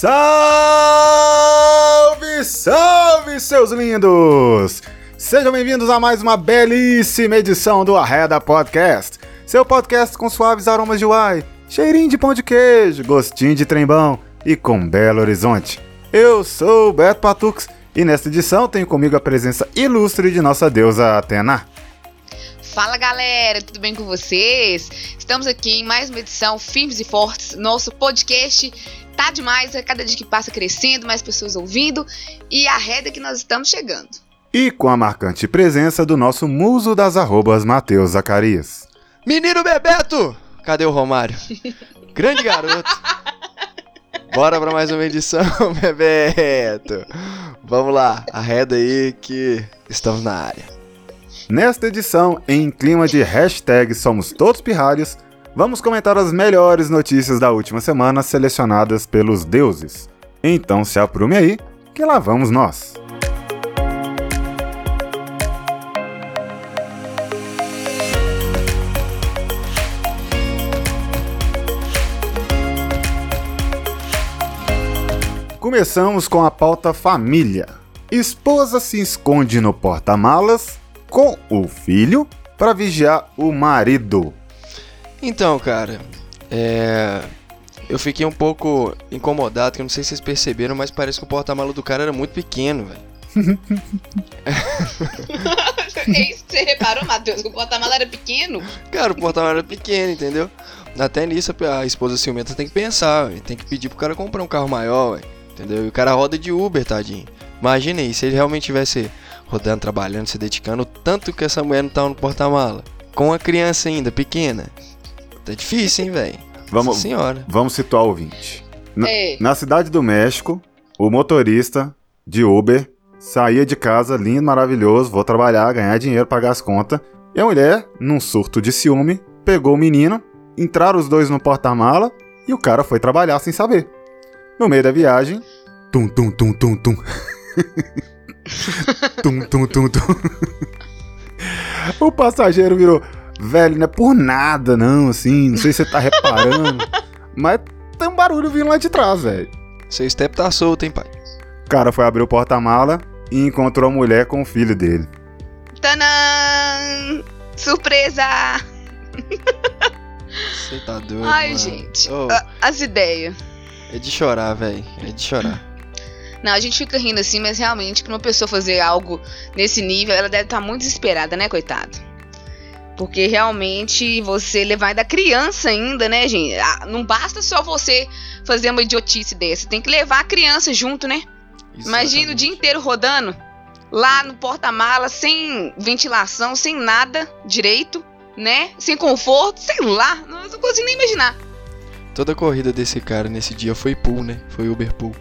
Salve, salve, seus lindos! Sejam bem-vindos a mais uma belíssima edição do Arreda Podcast, seu podcast com suaves aromas de uai, cheirinho de pão de queijo, gostinho de trembão e com belo horizonte. Eu sou o Beto Patux e nesta edição tenho comigo a presença ilustre de nossa deusa Atena. Fala galera, tudo bem com vocês? Estamos aqui em mais uma edição Firmes e Fortes, nosso podcast tá demais, a cada dia que passa crescendo, mais pessoas ouvindo e a reda que nós estamos chegando. E com a marcante presença do nosso muso das arrobas, Matheus Zacarias. Menino Bebeto! Cadê o Romário? Grande garoto. Bora pra mais uma edição, Bebeto. Vamos lá, arreda aí que estamos na área. Nesta edição, em clima de hashtag Somos Todos Pirralhos, vamos comentar as melhores notícias da última semana selecionadas pelos deuses. Então se aprume aí, que lá vamos nós. Começamos com a pauta família. Esposa se esconde no porta-malas com o filho para vigiar o marido. Então, cara, é. Eu fiquei um pouco incomodado, que eu não sei se vocês perceberam, mas parece que o porta-malas do cara era muito pequeno, velho. é isso que você reparou, Matheus? Que o porta-malas era pequeno? Cara, o porta-malas era pequeno, entendeu? Até nisso a esposa ciumenta tem que pensar, véio. tem que pedir pro cara comprar um carro maior, véio. entendeu? E o cara roda de Uber, tadinho. Imagina aí, se ele realmente tivesse rodando, trabalhando, se dedicando, o tanto que essa mulher não tava no porta-mala. Com a criança ainda, pequena. Tá difícil, hein, velho? Vamos, senhora. vamos situar o ouvinte. Na, É. na cidade do México, o motorista de Uber saía de casa, lindo, maravilhoso, vou trabalhar, ganhar dinheiro, pagar as contas. E a mulher, num surto de ciúme, pegou o menino, entraram os dois no porta-mala e o cara foi trabalhar sem saber. No meio da viagem, tum tum tum tum tum. tum tum tum tum. o passageiro virou, velho, não é por nada não, assim, não sei se você tá reparando, mas tem um barulho vindo lá de trás, velho. Seu step tá solto, hein, pai? O cara foi abrir o porta-mala e encontrou a mulher com o filho dele. Tanã! Surpresa! Você tá doido. Ai, mano. gente, a- as ideias. é de chorar, velho. É de chorar. Não, a gente fica rindo assim, mas realmente, pra uma pessoa fazer algo nesse nível, ela deve estar muito desesperada, né, coitado? Porque realmente você levar da criança ainda, né, gente? Ah, Não basta só você fazer uma idiotice dessa, tem que levar a criança junto, né? Imagina o dia inteiro rodando lá no porta-mala, sem ventilação, sem nada direito, né? Sem conforto, sei lá, não, não consigo nem imaginar. Toda a corrida desse cara nesse dia foi pool, né? Foi Uber pool.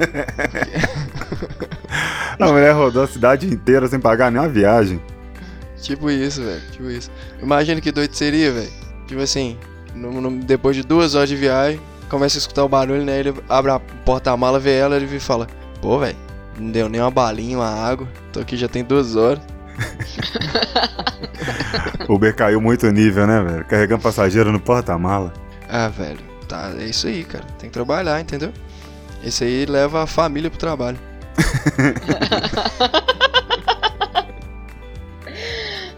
A mulher rodou a cidade inteira sem pagar nenhuma viagem. Tipo isso, velho. Tipo isso. Imagina que doido seria, velho. Tipo assim, no- no- depois de duas horas de viagem, começa a escutar o barulho, né? Ele abre a porta-mala, vê ela, ele fala: Pô, velho, não deu nem uma balinha, uma água. Tô aqui já tem duas horas. O Uber caiu muito nível, né, velho? Carregando passageiro no porta-mala. Ah, velho, tá, é isso aí, cara. Tem que trabalhar, entendeu? Esse aí leva a família pro trabalho.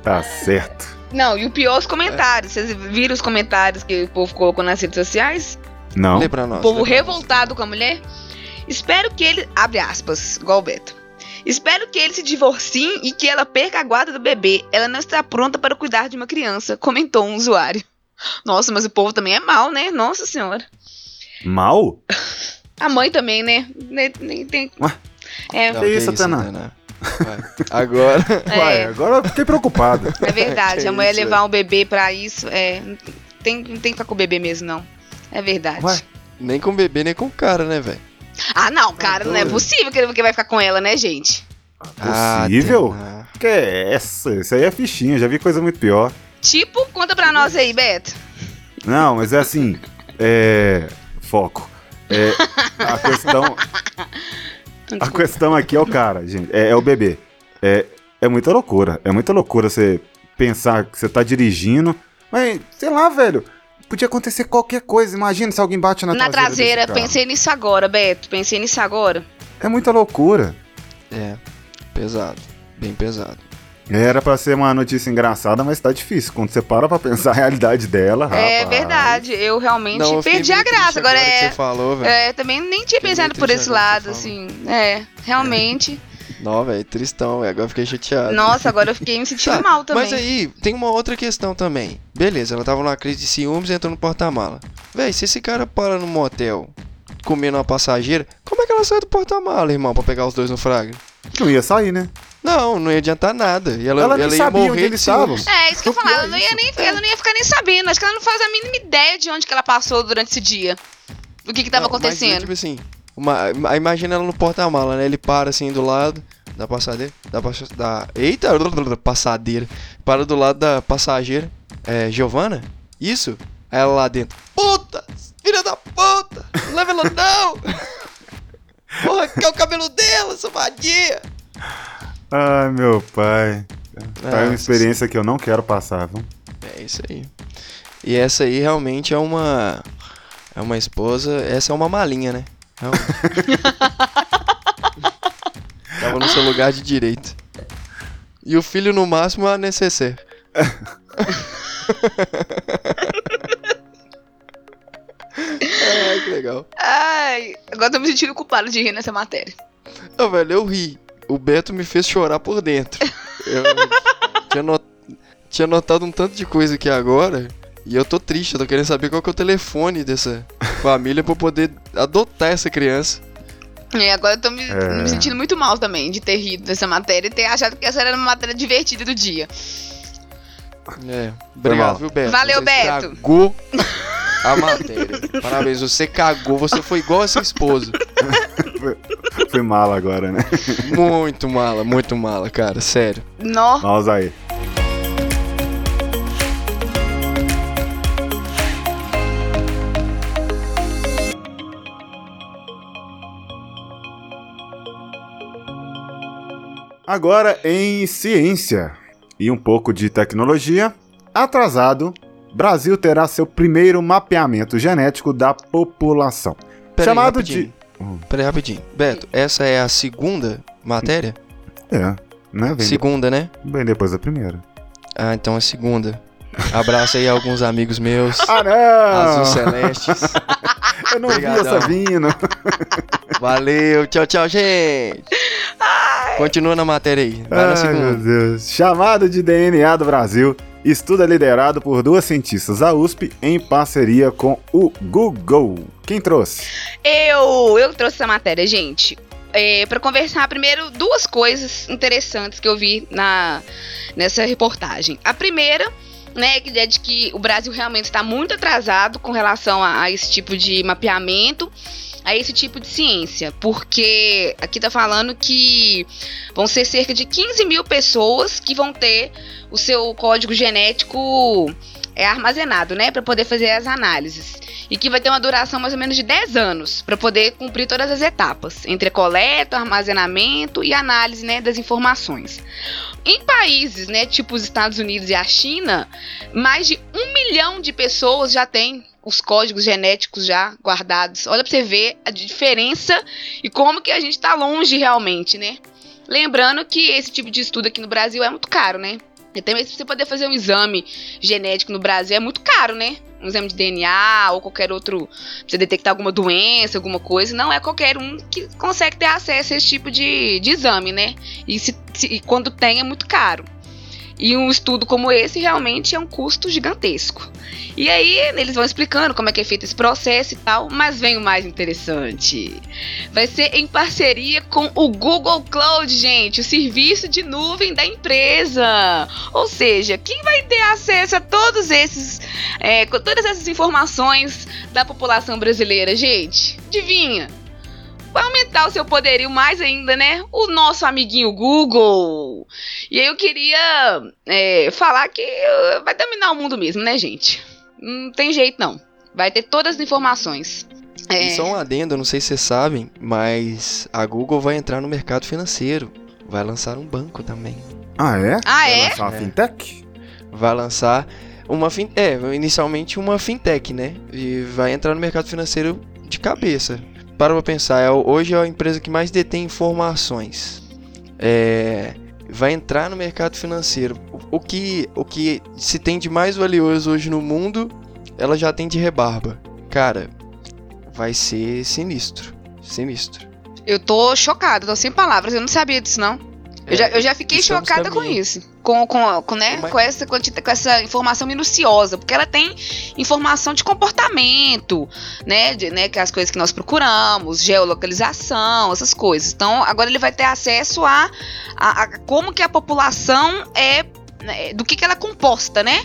Tá certo. Não, e o pior os comentários. Vocês viram os comentários que o povo colocou nas redes sociais? Não. Lê pra nós. o povo lê pra nós. revoltado com a mulher. Espero que ele. Abre aspas, igual o Beto. Espero que ele se divorcie e que ela perca a guarda do bebê. Ela não está pronta para cuidar de uma criança, comentou um usuário. Nossa, mas o povo também é mal, né? Nossa senhora. Mal? A mãe também, né? Nem, nem tem. Ué? É, Não, Que isso, Atena? Atena? Vai. Agora. Uai, é, agora eu fiquei preocupado. é verdade. Que a mulher isso, levar um bebê pra isso, é. Não tem, não tem que ficar com o bebê mesmo, não. É verdade. Ué? Nem com o bebê, nem com o cara, né, velho? Ah, não, cara, não é possível que ele que vai ficar com ela, né, gente? Possível? Atena. Que é essa? Isso aí é fichinha, já vi coisa muito pior. Tipo, conta pra nós aí, Beto. Não, mas é assim. É. Foco. É. A questão. A questão aqui é o cara, gente. É, é o bebê. É, é muita loucura. É muita loucura você pensar que você tá dirigindo. Mas, sei lá, velho. Podia acontecer qualquer coisa. Imagina se alguém bate na, Na traseira. traseira, desse carro. pensei nisso agora, Beto. Pensei nisso agora. É muita loucura. É, pesado. Bem pesado. Era pra ser uma notícia engraçada, mas tá difícil. Quando você para pra pensar a realidade dela, É rapaz. verdade, eu realmente Não, eu perdi a graça. Agora que é. você falou, velho. É, também nem tinha Fiquei pensado por esse agora lado, assim. É, realmente. Não, velho, tristão, velho. Agora eu fiquei chateado. Nossa, agora eu fiquei me sentindo Tá, mal também. Mas aí, tem uma outra questão também. Beleza, ela tava numa crise de ciúmes e entrou no porta-mala. Véi, se esse cara para no motel comendo uma passageira, como é que ela sai do porta-mala, irmão, pra pegar os dois no fraga? Não ia sair, né? Não, não ia adiantar nada. E ela, Ela ela ia sabia morrer onde de eles estavam. É, isso que eu O pior falar. Ela não, ia isso. nem, ela não ia ficar nem sabendo. Acho que ela não faz a mínima ideia de onde que ela passou durante esse dia. Do que que tava Não, mas, acontecendo. tipo assim, uma, imagina ela no porta-mala, né? Ele para assim do lado da passadeira. Da, passa- da Eita, passadeira. Para do lado da passageira. É, Giovana? Isso? Aí ela lá dentro. Puta! Filha da puta! Leva ela não! Porra, que é o cabelo dela, sua vadia! Ai, meu pai. Tá Ah, uma experiência que eu não quero passar, viu? É isso aí. E essa aí realmente é uma. É uma esposa. Essa é uma malinha, né? Realmente. Tava no seu lugar de direito. E o filho, no máximo, é a necessaire. Ai, que legal. Ai, agora eu tô me sentindo culpado de rir nessa matéria. Não, velho, eu ri. O Beto me fez chorar por dentro. Eu tinha, not- tinha notado um tanto de coisa aqui agora. E eu tô triste, eu tô querendo saber qual que é o telefone dessa família pra eu poder adotar essa criança. É, agora eu tô me, É. me sentindo muito mal também de ter rido dessa matéria e ter achado que essa era uma matéria divertida do dia. É, obrigado, viu, Beto? Valeu, você Beto. A matéria. Parabéns, você cagou, você foi igual a sua esposa. Fui mal agora, né? Muito mala, muito mala, cara, sério. Nó. Vamos aí. Agora em ciência e um pouco de tecnologia. Atrasado, Brasil terá seu primeiro mapeamento genético da população. Pera Chamado aí, de. rapidinho. Pera aí, rapidinho. Beto, essa é a segunda matéria? É, né? Vem, Segunda, né? bem depois da primeira. Ah, então é segunda. Abraço aí a alguns amigos meus. Ah, não! Azul Celestes. Eu não vi Obrigadão. essa vindo. Valeu, tchau, tchau, gente. Continua na matéria aí. Vai na Ai, meu segunda. Deus. Chamado de DNA do Brasil. Estudo é liderado por duas cientistas da USP em parceria com o Google. Quem trouxe? Eu, eu trouxe essa matéria, gente. É, para conversar primeiro duas coisas interessantes que eu vi na nessa reportagem. A primeira, né, que é de que o Brasil realmente está muito atrasado com relação a, a esse tipo de mapeamento, a esse tipo de ciência, porque aqui tá falando que vão ser cerca de 15 mil pessoas que vão ter o seu código genético é armazenado, né, para poder fazer as análises e que vai ter uma duração mais ou menos de 10 anos para poder cumprir todas as etapas, entre coleta, armazenamento e análise né, das informações. Em países, né, tipo os Estados Unidos e a China, mais de um milhão de pessoas já têm os códigos genéticos já guardados. Olha para você ver a diferença e como que a gente está longe realmente, né? Lembrando que esse tipo de estudo aqui no Brasil é muito caro, né? Até mesmo pra você poder fazer um exame genético no Brasil é muito caro, né? Um exame de DNA ou qualquer outro. Você detectar alguma doença, alguma coisa. Não é qualquer um que consegue ter acesso a esse tipo de, de exame, né? E, se, se- e quando tem é muito caro. E um estudo como esse realmente é um custo gigantesco. E aí eles vão explicando como é que é feito esse processo e tal, mas vem o mais interessante. Vai ser em parceria com o Google Cloud, gente, o serviço de nuvem da empresa. Ou seja, quem vai ter acesso a todos esses, é, todas essas informações da população brasileira, gente? Adivinha? Vai aumentar o seu poderio mais ainda, né? O nosso amiguinho Google. E aí eu queria é, falar que uh, vai dominar o mundo mesmo, né, gente? Não tem jeito não. Vai ter todas as informações. É, E só um adendo, não sei se vocês sabem, mas a Google vai entrar no mercado financeiro. Vai lançar um banco também. Ah, é? Ah, Vai é? lançar uma É. fintech? Vai lançar. uma fin é, inicialmente uma fintech, né? E vai entrar no mercado financeiro de cabeça. Para pra pensar, é, hoje é a empresa que mais detém informações. É, vai entrar no mercado financeiro. O, que, o que se tem de mais valioso hoje no mundo, ela já tem de rebarba. Cara, vai ser sinistro. Sinistro. Eu tô chocada, tô sem palavras. Eu não sabia disso, não. Eu, já, eu já fiquei chocada com isso. Com, com, com, né, com, essa, com essa informação minuciosa. Porque ela tem informação de comportamento, né? De, né? Que é as coisas que nós procuramos, geolocalização, essas coisas. Então, agora ele vai ter acesso a, a, a como que a população é. Né, do que, que ela é composta, né?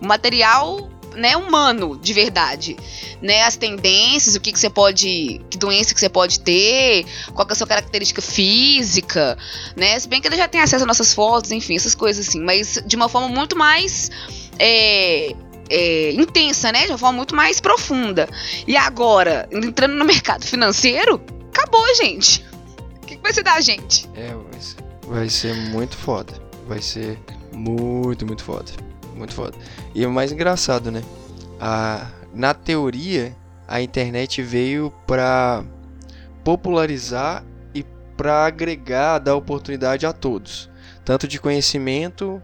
O material né, humano de verdade, né, as tendências, o que, que você pode, que doença que você pode ter, qual é a sua característica física, né, se bem que ele já tem acesso às nossas fotos, enfim, essas coisas assim, mas de uma forma muito mais é, é, intensa, né, de uma forma muito mais profunda. E agora, entrando no mercado financeiro, acabou, gente. O que, que vai ser da gente? É, vai ser, vai ser muito foda, vai ser muito, muito foda muito foda. E o mais engraçado, né? A, na teoria, a internet veio para popularizar e para agregar, dar oportunidade a todos, tanto de conhecimento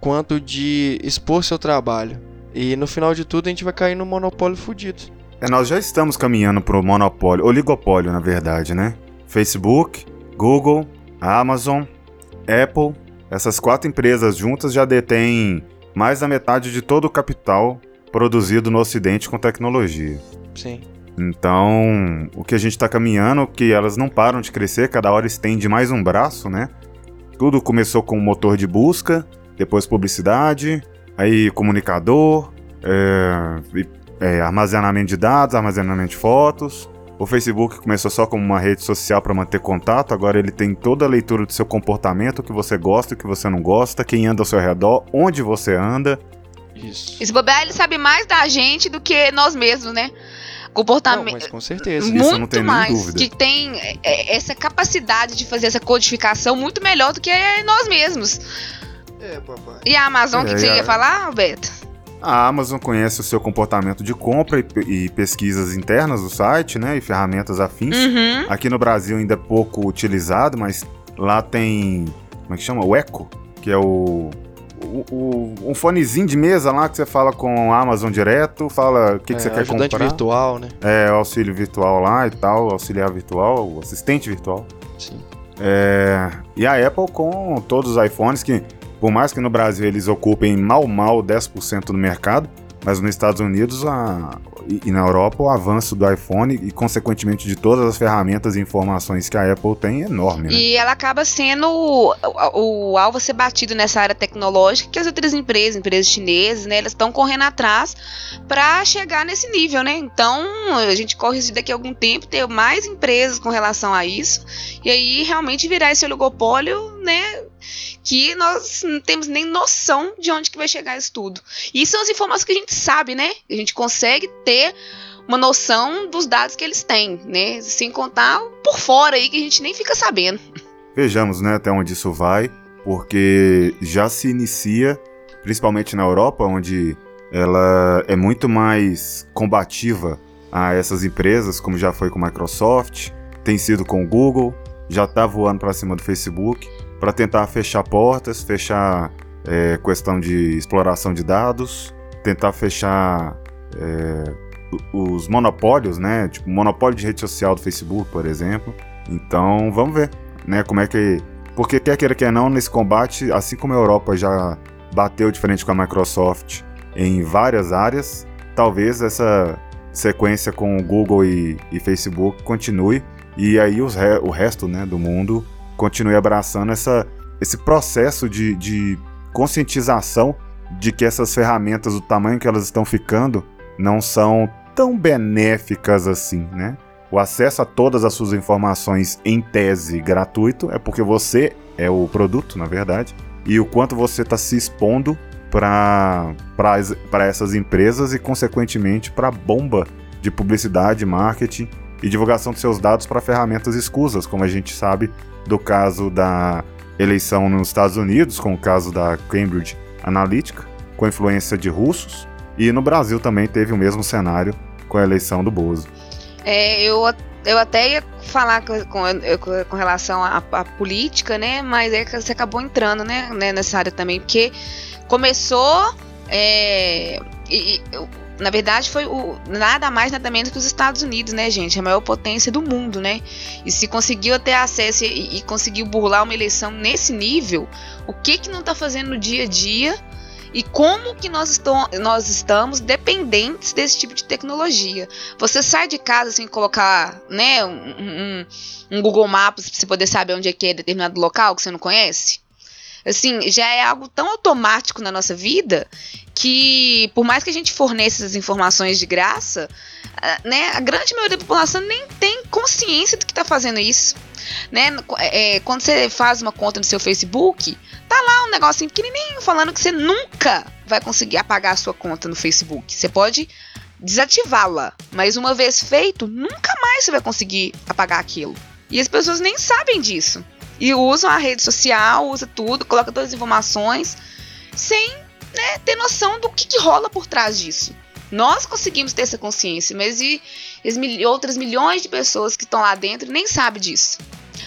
quanto de expor seu trabalho. E no final de tudo a gente vai cair no monopólio fudido. É, nós já estamos caminhando pro monopólio, oligopólio na verdade, né? Facebook, Google, Amazon, Apple, essas quatro empresas juntas já detêm mais da metade de todo o capital produzido no Ocidente com tecnologia. Sim. Então, o que a gente está caminhando, que elas não param de crescer, cada hora estende mais um braço, né? Tudo começou com motor de busca, depois publicidade, aí comunicador, é, é, armazenamento de dados, armazenamento de fotos, o Facebook começou só como uma rede social para manter contato, agora ele tem toda a leitura do seu comportamento, o que você gosta e o que você não gosta, quem anda ao seu redor, onde você anda. Isso. Esse bobear, ele sabe mais da gente do que nós mesmos, né? Comportamento. Não, mas com certeza. Muito Isso não tem mais. Dúvida. Que tem é, essa capacidade de fazer essa codificação muito melhor do que nós mesmos. É, papai. E a Amazon, o é, que você ia falar, Roberto? A Amazon conhece o seu comportamento de compra e, e pesquisas internas do site, né? E ferramentas afins. Uhum. Aqui no Brasil ainda é pouco utilizado, mas lá tem. Como é que chama? O Echo, que é o. O, o, um fonezinho de mesa lá que você fala com a Amazon direto, fala o que, é, que você quer comprar. Ajudante virtual, né? É, auxílio virtual lá e tal, auxiliar virtual, o assistente virtual. Sim. É, e a Apple com todos os iPhones que por mais que no Brasil eles ocupem mal mal 10% do mercado, mas nos Estados Unidos a, e, na Europa o avanço do iPhone e consequentemente de todas as ferramentas e informações que a Apple tem é enorme. Né? E ela acaba sendo o, o, o, alvo ser batido nessa área tecnológica que as outras empresas, empresas chinesas, né, elas estão correndo atrás para chegar nesse nível, né? Então a gente corre daqui a algum tempo ter mais empresas com relação a isso e aí realmente virar esse oligopólio, né? que nós não temos nem noção de onde que vai chegar isso tudo. E são as informações que a gente sabe, né? A gente consegue ter uma noção dos dados que eles têm, né? Sem contar por fora aí que a gente nem fica sabendo. Vejamos, né, até onde isso vai, porque já se inicia, principalmente na Europa, onde ela é muito mais combativa a essas empresas, como já foi com a Microsoft, tem sido com o Google, já está voando para cima do Facebook para tentar fechar portas, fechar é, questão de exploração de dados, tentar fechar é, os monopólios, né? Tipo, o monopólio de rede social do Facebook, por exemplo. Então, vamos ver, né? Como é que. Porque quer queira, quer não, nesse combate, assim como a Europa já bateu de frente com a Microsoft em várias áreas, talvez essa sequência com o Google e, e Facebook continue e aí re, o resto né, do mundo continue abraçando essa, esse processo de, de conscientização de que essas ferramentas, do tamanho que elas estão ficando, não são tão benéficas assim, né? O acesso a todas as suas informações em tese gratuito é porque você é o produto, na verdade, e o quanto você está se expondo para essas empresas e, consequentemente, para a bomba de publicidade, marketing e divulgação de seus dados para ferramentas escusas, como a gente sabe do caso da eleição nos Estados Unidos, com o caso da Cambridge Analytica, com influência de russos. E no Brasil também teve o mesmo cenário com a eleição do Bozo. É, eu, eu até ia falar com, com, com relação à, à, política, né? Mas é que você acabou entrando, né, né nessa área também, porque começou. É, e, na verdade, foi o, nada mais, nada menos que os Estados Unidos, né, gente? A maior potência do mundo, né? E se conseguiu ter acesso e, e conseguiu burlar uma eleição nesse nível, o que que não está fazendo no dia a dia? E como que nós, nós estamos dependentes desse tipo de tecnologia? Você sai de casa sem colocar, né, um, um, um Google Maps para você poder saber onde é que é determinado local que você não conhece? assim, já é algo tão automático na nossa vida que, por mais que a gente forneça essas informações de graça, né, a grande maioria da população nem tem consciência do que está fazendo isso. Né? É, quando você faz uma conta no seu Facebook, tá lá um negocinho pequenininho falando que você nunca vai conseguir apagar a sua conta no Facebook. Você pode desativá-la, mas uma vez feito, nunca mais você vai conseguir apagar aquilo. E as pessoas nem sabem disso. E usam a rede social, usa tudo, coloca todas as informações, sem né, ter noção do que, que, rola por trás disso. Nós conseguimos ter essa consciência, mas e, outras milhões de pessoas que estão lá dentro nem sabem disso.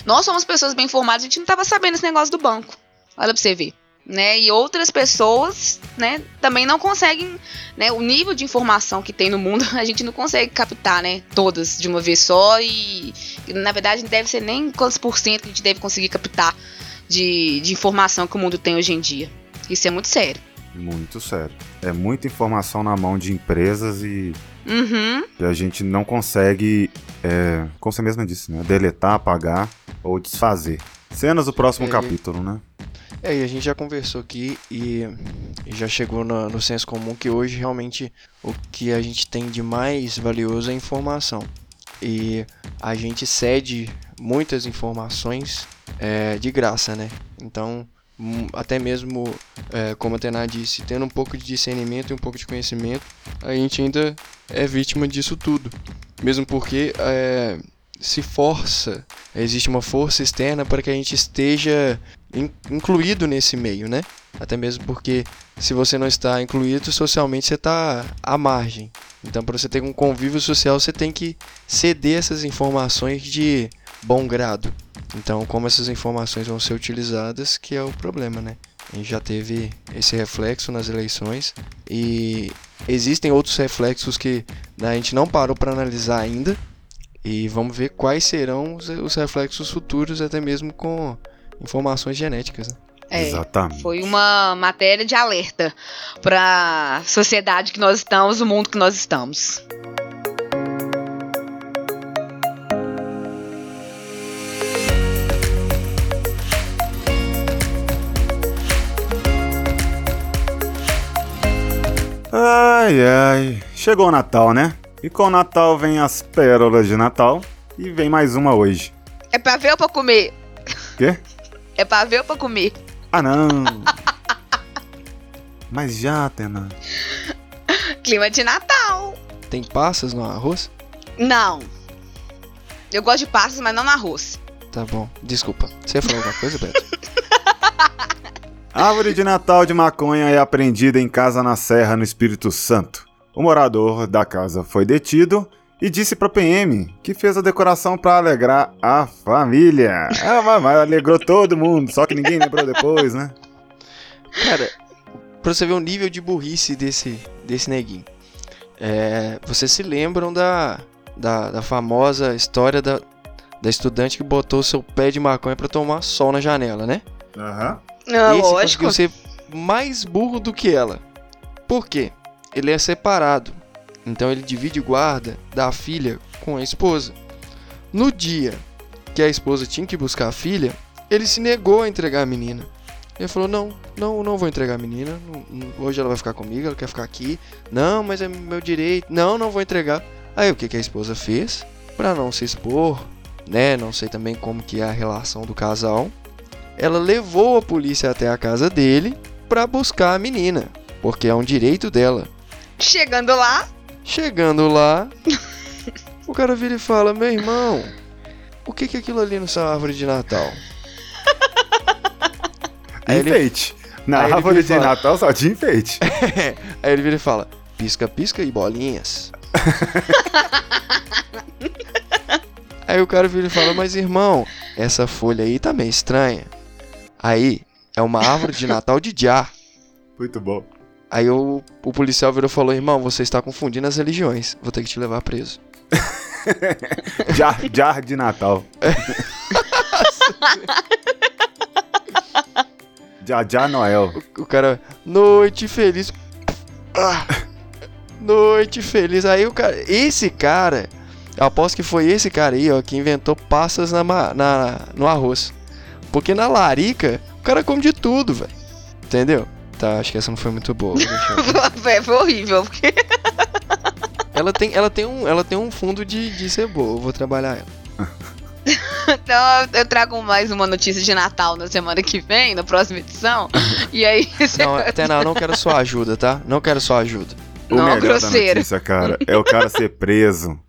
Nós somos pessoas bem informadas, a gente não estava sabendo esse negócio do banco. Olha pra você ver né? E outras pessoas, né, também não conseguem, né, o nível de informação que tem no mundo, a gente não consegue captar, né, todas de uma vez só e na verdade não deve ser nem quantos por cento que a gente deve conseguir captar de, de informação que o mundo tem hoje em dia. Isso é muito sério. Muito sério. É muita informação na mão de empresas e, uhum. e a gente não consegue, é, como você mesma disse, né, deletar, apagar ou desfazer. Cenas do próximo é, capítulo, né? É, e a gente já conversou aqui e, e já chegou no, no senso comum que hoje realmente o que a gente tem de mais valioso é informação. E a gente cede muitas informações é, de graça, né? Então, até mesmo, é, como a Tená disse, tendo um pouco de discernimento e um pouco de conhecimento, a gente ainda é vítima disso tudo. Mesmo porque é, se força, existe uma força externa para que a gente esteja incluído nesse meio, né? Até mesmo porque se você não está incluído socialmente, você está à margem. Então, para você ter um convívio social, você tem que ceder essas informações de bom grado. Então, como essas informações vão ser utilizadas, que é o problema, né? A gente já teve esse reflexo nas eleições e existem outros reflexos que a gente não parou para analisar ainda, e vamos ver quais serão os, reflexos futuros, até mesmo com informações genéticas. Né? É, Exatamente. Foi uma matéria de alerta para a sociedade que nós estamos, o mundo que nós estamos. Ai, ai. Chegou o Natal, né? E com o Natal vem as pérolas de Natal. E vem mais uma hoje. É pra ver ou pra comer? Quê? É pra ver ou pra comer? Ah, não. Mas já, Atena. Clima de Natal. Tem passas no arroz? Não. Eu gosto de passas, mas não no arroz. Tá bom. Desculpa. Você falou alguma coisa, Beto? Árvore de Natal de maconha é apreendida em casa na Serra, no Espírito Santo. O morador da casa foi detido e disse para PM que fez a decoração para alegrar a família. Ah, mas, mas alegrou todo mundo, só que ninguém lembrou depois, né? Cara, pra você ver o nível de burrice desse, desse neguinho. É, vocês se lembram da, da, da, famosa história da, da estudante que botou seu pé de maconha para tomar sol na janela, né? Aham. Uhum. Não, Esse lógico. conseguiu ser mais burro do que ela. Por quê? ele é separado. Então ele divide guarda da filha com a esposa. No dia que a esposa tinha que buscar a filha, ele se negou a entregar a menina. Ele falou: Não, não, não vou entregar a menina. hoje ela vai ficar comigo, ela quer ficar aqui. Não, mas é meu direito. Não, não vou entregar. Aí o que, que a esposa fez? Para não se expor, né? Não sei também como que é a relação do casal. Ela levou a polícia até a casa dele para buscar a menina, porque é um direito dela. Chegando lá. Chegando lá. o cara vira e fala: Meu irmão, o que, que é aquilo ali nessa árvore de Natal? Enfeite. Ele... Na Aí árvore de fala- Natal só tinha enfeite. Aí ele vira e fala: pisca, pisca e bolinhas. aí o cara vira e fala: Mas irmão, essa folha aí tá meio estranha. Aí é uma árvore de Natal de Jar. Muito bom. Aí o, o policial virou e falou: Irmão, você está confundindo as religiões. Vou ter que te levar preso. Jar, jar de Natal. Já, já Noel. O cara, noite feliz. Ah, noite feliz. Aí o cara, esse cara, eu aposto que foi esse cara aí, ó, que inventou passas na, na, no arroz. Porque na larica, o cara come de tudo, velho. Entendeu? Tá, acho que essa não foi muito boa. Véi, foi horrível. Porque... ela, tem, ela, tem um, ela tem um fundo de, de ser boa, eu vou trabalhar ela. Então eu trago mais uma notícia de Natal na semana que vem, na próxima edição. E aí você. Não, até não, não quero sua ajuda, tá? Não quero sua ajuda. O Não, melhor grosseiro. da notícia, cara, é o cara ser preso.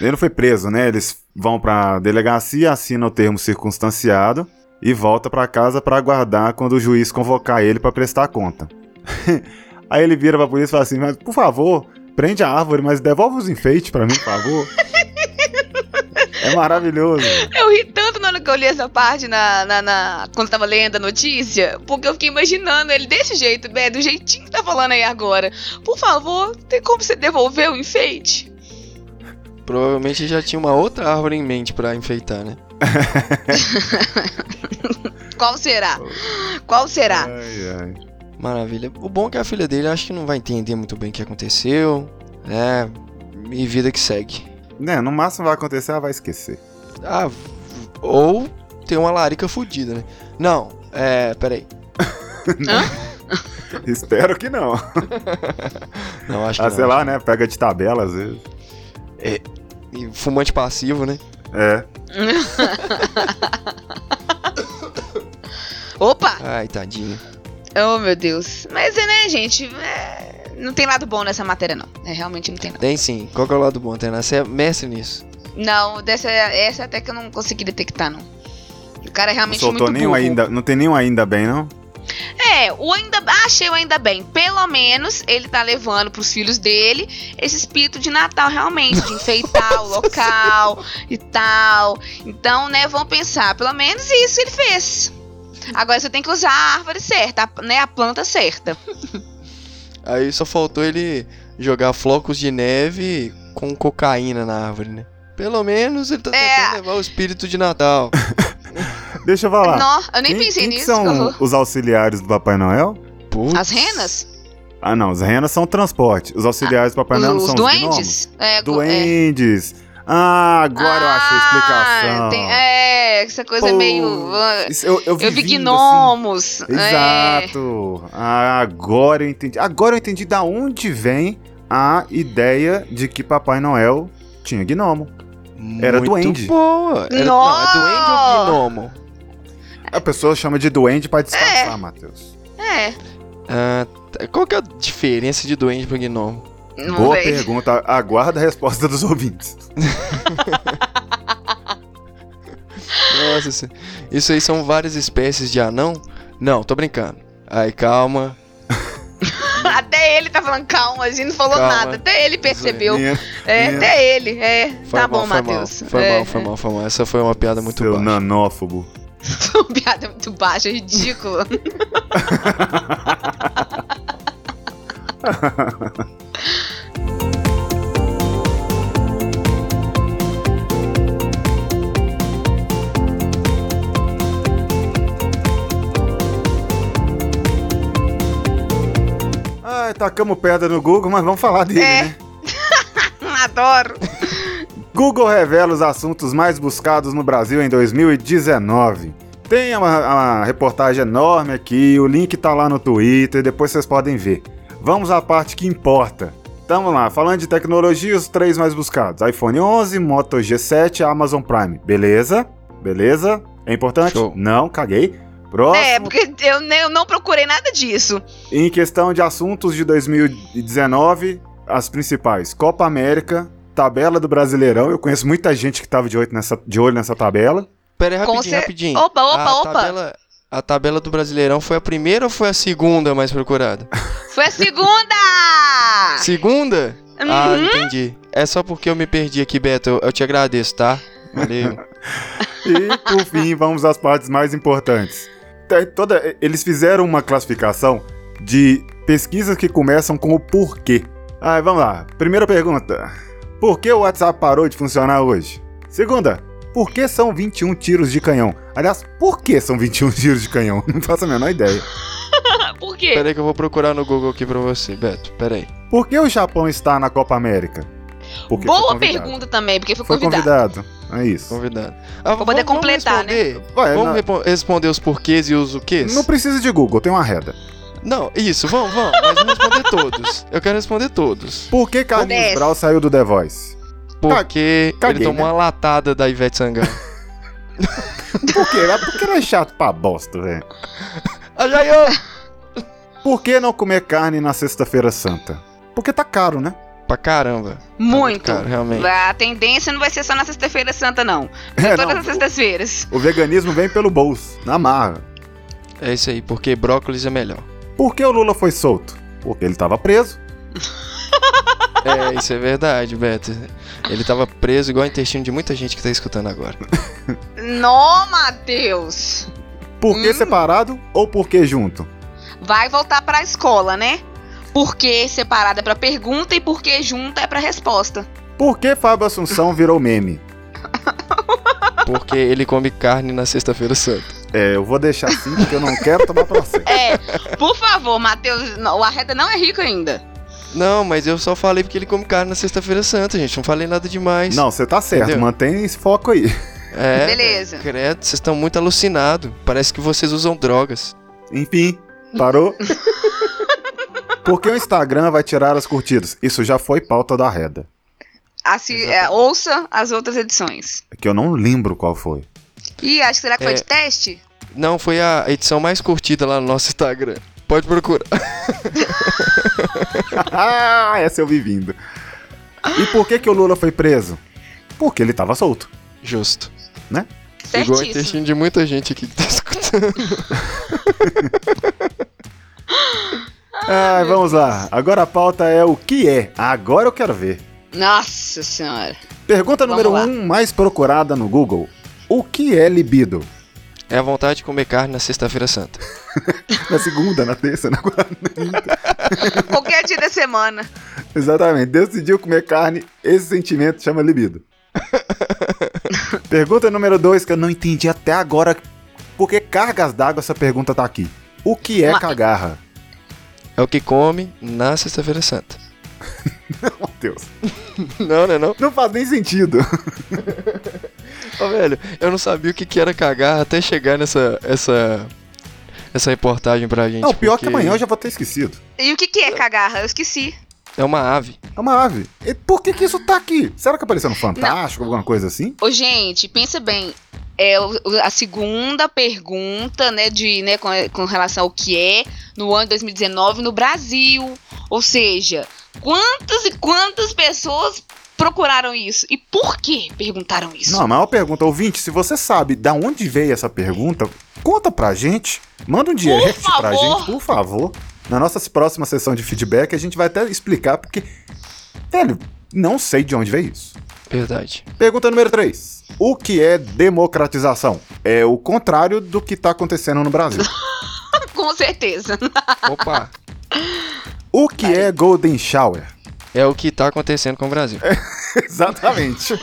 Ele não foi preso, né? Eles vão pra delegacia, assinam o termo circunstanciado e volta pra casa pra aguardar quando o juiz convocar ele pra prestar conta. Aí ele vira pra polícia e fala assim: Mas por favor, prende a árvore, mas devolve os enfeites pra mim, por favor. é maravilhoso. Eu ri tanto na hora que eu li essa parte na, na, na- quando tava lendo a notícia, porque eu fiquei imaginando ele desse jeito, né, do jeitinho que tá falando aí agora. Por favor, tem como você devolver o enfeite? Provavelmente já tinha uma outra árvore em mente pra enfeitar, né? Qual será? Qual será? Ai, ai. Maravilha. O bom é que a filha dele acho que não vai entender muito bem o que aconteceu, né? E vida que segue. Né, no máximo vai acontecer, ela vai esquecer. Ah, ou tem uma larica fodida, né? Não, é. Peraí. Espero que não. Não, acho que Ah, não. sei lá, né? Pega de tabela às vezes. E fumante passivo, né? É. Opa! Ai, tadinho. Oh, meu Deus. Mas é, né, gente? é, Não tem lado bom nessa matéria, não. É, realmente não tem, não. Tem sim. Qual que é o lado bom, Tainá? Você é mestre nisso. Não, dessa, essa até que eu não consegui detectar, não. O cara é Não realmente soltou muito nenhum burro. ainda. Não tem nenhum ainda bem, não? É, o ainda achei o ainda bem. Pelo menos ele tá levando pros filhos dele esse espírito de Natal realmente, de enfeitar o local e tal. Então, né, vamos pensar, pelo menos isso ele fez. Agora você tem que usar a árvore certa, né, a planta certa. Aí só faltou ele jogar flocos de neve com cocaína na árvore, né? Pelo menos ele tá É. tentando levar o espírito de Natal. Deixa eu falar. Não, eu nem quem, pensei quem que nisso. são os auxiliares do Papai Noel? Putz. As renas? Ah, não. As renas são transporte. Os auxiliares do Papai Noel não são duendes? É, os gnomos? é. Duendes. Ah, agora eu achei a explicação. Ah, tem- é, essa coisa Pô, meio. ah, Isso Eu, eu vi, eu vi vindo, gnomos. assim. é. Exato. Ah, agora eu entendi. Agora eu entendi da onde vem a ideia de que Papai Noel tinha gnomo. Era Muito duende. boa. Era, não, é duende ou gnomo? A pessoa chama de duende pra disfarçar, Matheus. É. Ah, qual que é a diferença de duende pro gnomo? Não Boa veio. pergunta. Aguarda a resposta dos ouvintes. Nossa, isso- isso aí são várias espécies de anão? Não, tô brincando. Ai, calma. Até ele tá falando calma, a gente não falou Calma. nada. Até ele percebeu. Minha- É, minha- até ele. É. Foi tá mal, bom, foi Matheus. Mal, foi é, mal, foi mal, foi mal. Essa foi uma piada muito Seu baixa. nanófobo. Uma piada muito baixa, ridícula. Ai, tacamos pedra no Google, mas vamos falar dele, É. né? Adoro. Google revela os assuntos mais buscados no Brasil em 2019. Tem uma, uma reportagem enorme aqui, o link tá lá no Twitter, depois vocês podem ver. Vamos à parte que importa. Tamo lá, falando de tecnologia, os três mais buscados: iPhone 11, Moto G7 Amazon Prime. Beleza? Beleza? É importante? Show. Não, caguei. Próximo. É, porque eu, eu não procurei nada disso. Em questão de assuntos de 2019, as principais: Copa América, tabela do Brasileirão. Eu conheço muita gente que tava de olho nessa, de olho nessa tabela. Pera aí, rapidinho, cer- rapidinho. Opa, opa, a opa. Tabela, A tabela do Brasileirão foi a primeira ou foi a segunda mais procurada? Foi a segunda! Segunda? Ah, Uhum. entendi. É só porque eu me perdi aqui, Beto. Eu, eu te agradeço, tá? Valeu. E por fim, vamos às partes mais importantes. Toda, eles fizeram uma classificação de pesquisas que começam com o porquê. Ah, vamos lá. Primeira pergunta: Por que o WhatsApp parou de funcionar hoje? Segunda: Por que são 21 tiros de canhão? Aliás, por que são 21 tiros de canhão? Não faço a menor ideia. Por quê? Pera aí que eu vou procurar no Google aqui pra você, Beto. Pera aí. Por que o Japão está na Copa América? Porque Boa convidado. pergunta também, porque foi, Foi convidado. convidado. É isso. Convidado. Ah, poder completar, né? Ué, Vamos repo- responder os porquês e os o quês? Não precisa de Google, tem uma reda. Não, isso, vamos, vamos. Mas vamos responder todos. Eu quero responder todos. Por que Carlinhos. Brau saiu do The Voice? Porque Caguei, ele tomou né? uma latada da Ivete Sangalo. Por quê? Porque ele é chato pra bosta, velho. Por que não comer carne na Sexta-feira Santa? Porque tá caro, né? Pra caramba. Muito. Cara, realmente. A tendência não vai ser só na sexta-feira santa, não. É, Todas não, as sextas-feiras. o veganismo vem pelo bolso, na marra. É isso aí, porque brócolis é melhor. Por que o Lula foi solto? Porque ele tava preso. É, isso é verdade, Beto. Ele tava preso igual o intestino de muita gente que tá escutando agora. Nó, Matheus! Por que Hum. separado ou por que junto? Vai voltar pra escola, né? Porque separada é pra pergunta e porque junta é pra resposta. Por que Fábio Assunção virou meme? Porque ele come carne na sexta-feira santa. É, eu vou deixar assim porque eu não quero tomar processo. É, por favor, Matheus, não, o Arreta não é rico ainda. Não, mas eu só falei porque ele come carne na sexta-feira santa, gente. Não falei nada demais. Não, você tá certo, Entendeu? mantém esse foco aí. É, Beleza. Credo, vocês estão muito alucinados. Parece que vocês usam drogas. Enfim, parou? Por que o Instagram vai tirar as curtidas? Isso já foi pauta da reda. Assi- é, ouça as outras edições. Que eu não lembro qual foi. Ih, acho que será que foi É. de teste? Não, foi a edição mais curtida lá no nosso Instagram. Pode procurar. ah, essa eu vi vindo. E por que, que o Lula foi preso? Porque ele tava solto. Justo. Igual o Certíssimo. intestino de muita gente aqui que tá escutando. Ah, vamos lá. Agora a pauta é o que é. Agora eu quero ver. Nossa senhora. Pergunta Vamos número lá. um mais procurada no Google. O que é libido? É a vontade de comer carne na sexta-feira santa. Na segunda, na terça, na quarta. Qualquer dia da semana. Exatamente. Decidiu comer carne, esse sentimento chama libido. pergunta número dois que eu não entendi até agora. Por que cargas d'água essa pergunta tá aqui? O que é cagarra? É o que come na sexta-feira santa. Meu Deus. Não, né não? Não faz nem sentido. Ô, velho, eu não sabia o que, que era cagar até chegar nessa essa, essa reportagem pra gente. Não, pior que porque amanhã eu já vou ter esquecido. E o que, que é cagarra? Eu esqueci. É uma ave. É uma ave. E por que que isso tá aqui? Será que apareceu no Fantástico, alguma coisa assim? Ô, gente, pensa bem. É a segunda pergunta, né, de, né, com, com relação ao que é no ano de 2019 no Brasil. Ou seja, quantas e quantas pessoas procuraram isso? E por que perguntaram isso? Não, a maior pergunta, ouvinte, se você sabe da onde veio essa pergunta, conta pra gente. Manda um direct pra gente, por favor. Na nossa próxima sessão de feedback, a gente vai até explicar, porque, velho, não sei de onde veio isso. Verdade. Pergunta número 3. O que é democratização? É o contrário do que tá acontecendo no Brasil. Com certeza. Opa! O que é Golden Shower? É o que tá acontecendo com o Brasil. Exatamente.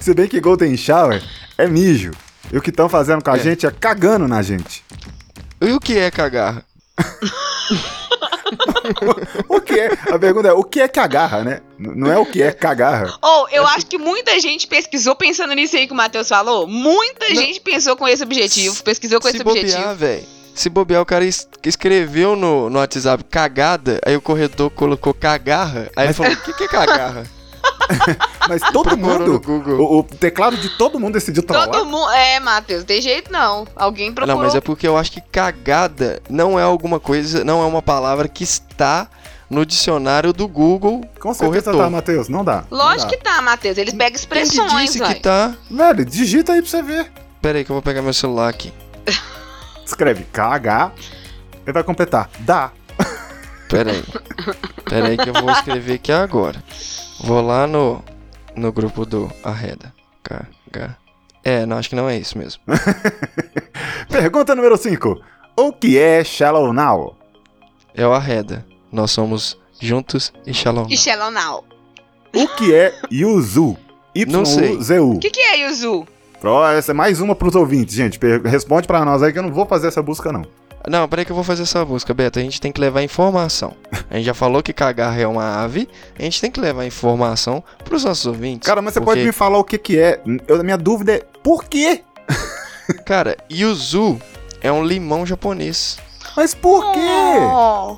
Se bem que Golden Shower é mijo. E o que estão fazendo com a É. gente é cagando na gente. E o que é cagar? O que é? A pergunta é: o que é que agarra, né? Não é o que é cagarra. Ou eu acho que muita gente pesquisou pensando nisso aí que o Matheus falou. Muita Não. gente pensou com esse objetivo, pesquisou com Se esse bobear, objetivo. velho. Se bobear, o cara es- escreveu no, no WhatsApp cagada, aí o corretor colocou cagarra, aí ele falou, o que, que é cagarra? Mas todo mundo. Google. O, o teclado de todo mundo decidiu trollar. Todo mundo. É, Matheus, tem jeito não. Alguém procurou. Não, mas é porque eu acho que cagada não é alguma coisa, não é uma palavra que está no dicionário do Google. Com certeza corretor. tá, Matheus. Não dá. não Lógico dá. que tá, Matheus. Eles pegam Quem que expressões, disse que tá? Velho, digita aí pra você ver. Pera aí que eu vou pegar meu celular aqui. Escreve KH. Ele vai completar. Dá. Pera aí. Pera aí que eu vou escrever aqui agora. Vou lá no, no grupo do Arreda. KH. É, não, acho que não é isso mesmo. Pergunta número 5. O que é Shallow Now? É o Arreda. Nós somos juntos e Shalom. E Shallow Now. O que é Yuzu? Não sei. Y-U-Z-U. O que, que é Yuzu? Essa é mais uma pros ouvintes, gente. Responde pra nós aí que eu não vou fazer essa busca, não. Não, peraí que eu vou fazer essa busca, Beto. A gente tem que levar informação. A gente já falou que cagarra é uma ave. A gente tem que levar informação pros nossos ouvintes. Cara, mas você porque, pode me falar o que que é. Eu, a minha dúvida é, por quê? Cara, yuzu é um limão japonês. Mas por quê? Oh.